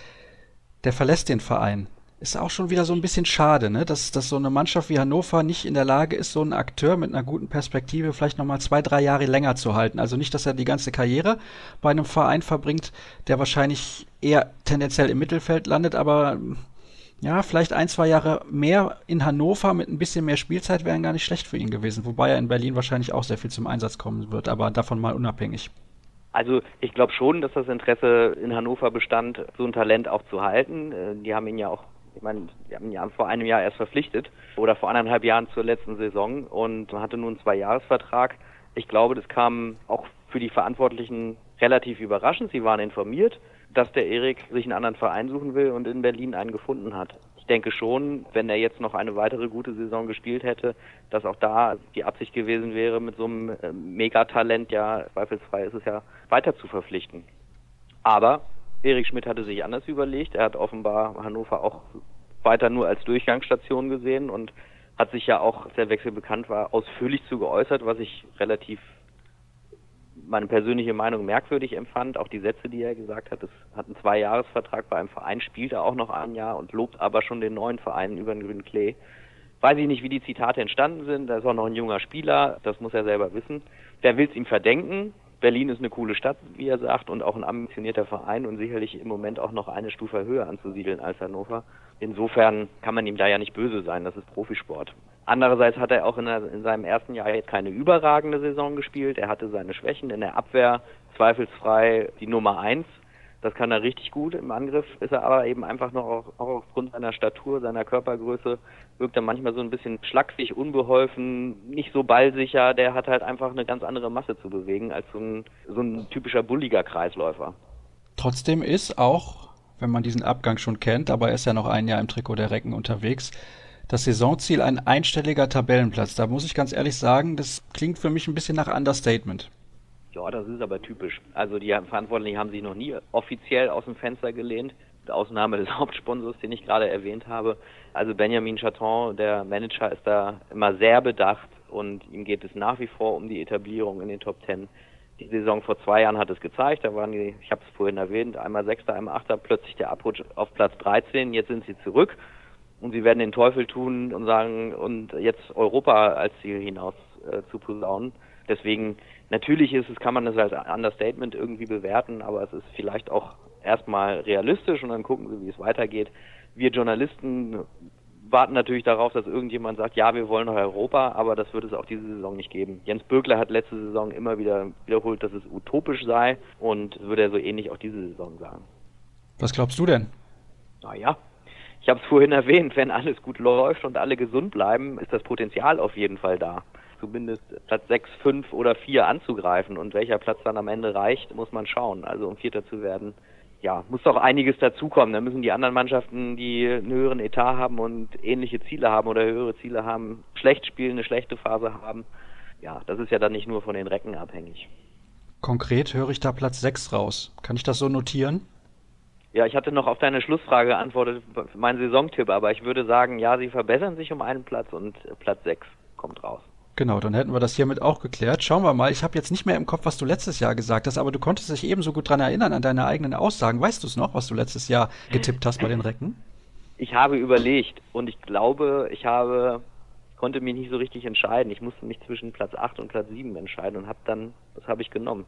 Der verlässt den Verein ist auch schon wieder so ein bisschen schade, ne? dass, dass so eine Mannschaft wie Hannover nicht in der Lage ist, so einen Akteur mit einer guten Perspektive vielleicht nochmal zwei, drei Jahre länger zu halten. Also nicht, dass er die ganze Karriere bei einem Verein verbringt, der wahrscheinlich eher tendenziell im Mittelfeld landet, aber ja, vielleicht ein, zwei Jahre mehr in Hannover mit ein bisschen mehr Spielzeit wären gar nicht schlecht für ihn gewesen, wobei er in Berlin wahrscheinlich auch sehr viel zum Einsatz kommen wird, aber davon mal unabhängig. Also ich glaube schon, dass das Interesse in Hannover bestand, so ein Talent auch zu halten. Äh, die haben ihn ja auch ich meine, wir haben ihn ja vor einem Jahr erst verpflichtet oder vor anderthalb Jahren zur letzten Saison und hatte nun einen Zwei-Jahres-Vertrag. Ich glaube, das kam auch für die Verantwortlichen relativ überraschend. Sie waren informiert, dass der Erik sich einen anderen Verein suchen will und in Berlin einen gefunden hat. Ich denke schon, wenn er jetzt noch eine weitere gute Saison gespielt hätte, dass auch da die Absicht gewesen wäre, mit so einem äh, Megatalent ja, zweifelsfrei ist es ja, weiter zu verpflichten. Aber Erik Schmidt hatte sich anders überlegt. Er hat offenbar Hannover auch weiter nur als Durchgangsstation gesehen und hat sich ja auch, als der Wechsel bekannt war, ausführlich zu geäußert, was ich relativ meine persönliche Meinung merkwürdig empfand. Auch die Sätze, die er gesagt hat, es hat einen Zweijahresvertrag bei einem Verein, spielt er auch noch ein Jahr und lobt aber schon den neuen Verein über den grünen Klee. Weiß ich nicht, wie die Zitate entstanden sind. Er ist auch noch ein junger Spieler, das muss er selber wissen. Wer will es ihm verdenken? Berlin ist eine coole Stadt, wie er sagt, und auch ein ambitionierter Verein und sicherlich im Moment auch noch eine Stufe höher anzusiedeln als Hannover. Insofern kann man ihm da ja nicht böse sein, das ist Profisport. Andererseits hat er auch in, der, in seinem ersten Jahr jetzt keine überragende Saison gespielt. Er hatte seine Schwächen in der Abwehr, zweifelsfrei die Nummer eins das kann er richtig gut. Im Angriff ist er aber eben einfach noch auch, auch aufgrund seiner Statur, seiner Körpergröße, wirkt er manchmal so ein bisschen schlaksig, unbeholfen, nicht so ballsicher. Der hat halt einfach eine ganz andere Masse zu bewegen als so ein, so ein typischer bulliger Kreisläufer. Trotzdem ist auch, wenn man diesen Abgang schon kennt, aber er ist ja noch ein Jahr im Trikot der Recken unterwegs, das Saisonziel ein einstelliger Tabellenplatz. Da muss ich ganz ehrlich sagen, das klingt für mich ein bisschen nach Understatement. Ja, das ist aber typisch. Also die Verantwortlichen haben sich noch nie offiziell aus dem Fenster gelehnt, mit Ausnahme des Hauptsponsors, den ich gerade erwähnt habe. Also Benjamin Chaton, der Manager, ist da immer sehr bedacht und ihm geht es nach wie vor um die Etablierung in den Top Ten. Die Saison vor zwei Jahren hat es gezeigt, da waren die, ich habe es vorhin erwähnt, einmal Sechster, einmal Achter, plötzlich der Abrutsch auf Platz 13, jetzt sind sie zurück und sie werden den Teufel tun und sagen, und jetzt Europa als Ziel hinaus äh, zu posaunen. Deswegen Natürlich ist es, kann man das als Understatement irgendwie bewerten, aber es ist vielleicht auch erstmal realistisch und dann gucken Sie, wie es weitergeht. Wir Journalisten warten natürlich darauf, dass irgendjemand sagt, ja, wir wollen noch Europa, aber das wird es auch diese Saison nicht geben. Jens Bögler hat letzte Saison immer wieder wiederholt, dass es utopisch sei und würde er so ähnlich auch diese Saison sagen. Was glaubst du denn? Naja, ich habe es vorhin erwähnt, wenn alles gut läuft und alle gesund bleiben, ist das Potenzial auf jeden Fall da zumindest Platz 6, 5 oder 4 anzugreifen. Und welcher Platz dann am Ende reicht, muss man schauen. Also um Vierter zu werden, ja, muss doch einiges dazukommen. Da müssen die anderen Mannschaften, die einen höheren Etat haben und ähnliche Ziele haben oder höhere Ziele haben, schlecht spielen, eine schlechte Phase haben. Ja, das ist ja dann nicht nur von den Recken abhängig. Konkret höre ich da Platz 6 raus. Kann ich das so notieren? Ja, ich hatte noch auf deine Schlussfrage geantwortet, mein Saisontipp, aber ich würde sagen, ja, sie verbessern sich um einen Platz und Platz 6 kommt raus. Genau, dann hätten wir das hiermit auch geklärt. Schauen wir mal. Ich habe jetzt nicht mehr im Kopf, was du letztes Jahr gesagt hast, aber du konntest dich ebenso gut dran erinnern an deine eigenen Aussagen. Weißt du es noch, was du letztes Jahr getippt hast bei den Recken? Ich habe überlegt und ich glaube, ich habe konnte mich nicht so richtig entscheiden. Ich musste mich zwischen Platz 8 und Platz 7 entscheiden und habe dann, was habe ich genommen?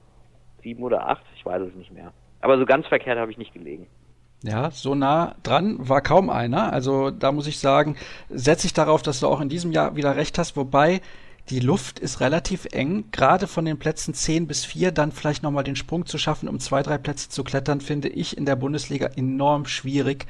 7 oder 8? Ich weiß es nicht mehr. Aber so ganz verkehrt habe ich nicht gelegen. Ja, so nah dran war kaum einer. Also da muss ich sagen, setze ich darauf, dass du auch in diesem Jahr wieder recht hast, wobei die Luft ist relativ eng. Gerade von den Plätzen 10 bis 4 dann vielleicht nochmal den Sprung zu schaffen, um zwei, drei Plätze zu klettern, finde ich in der Bundesliga enorm schwierig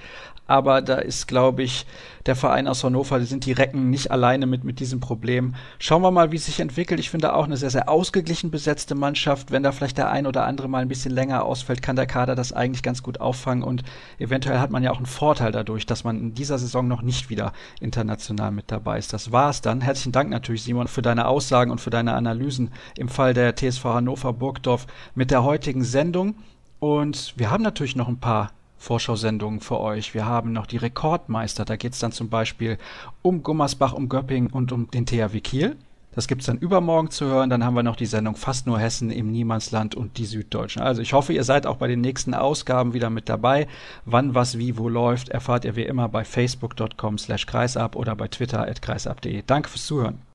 aber da ist, glaube ich, der Verein aus Hannover, die sind die Recken nicht alleine mit, mit diesem Problem. Schauen wir mal, wie es sich entwickelt. Ich finde auch eine sehr, sehr ausgeglichen besetzte Mannschaft. Wenn da vielleicht der ein oder andere mal ein bisschen länger ausfällt, kann der Kader das eigentlich ganz gut auffangen und eventuell hat man ja auch einen Vorteil dadurch, dass man in dieser Saison noch nicht wieder international mit dabei ist. Das war's dann. Herzlichen Dank natürlich, Simon, für deine Aussagen und für deine Analysen im Fall der TSV Hannover Burgdorf mit der heutigen Sendung. Und wir haben natürlich noch ein paar Vorschau-Sendungen für euch. Wir haben noch die Rekordmeister. Da geht es dann zum Beispiel um Gummersbach, um Göpping und um den THW Kiel. Das gibt es dann übermorgen zu hören. Dann haben wir noch die Sendung Fast nur Hessen im Niemandsland und die Süddeutschen. Also ich hoffe, ihr seid auch bei den nächsten Ausgaben wieder mit dabei. Wann, was, wie, wo läuft, erfahrt ihr wie immer bei facebook.com slash kreisab oder bei twitter at kreisab.de. Danke fürs Zuhören.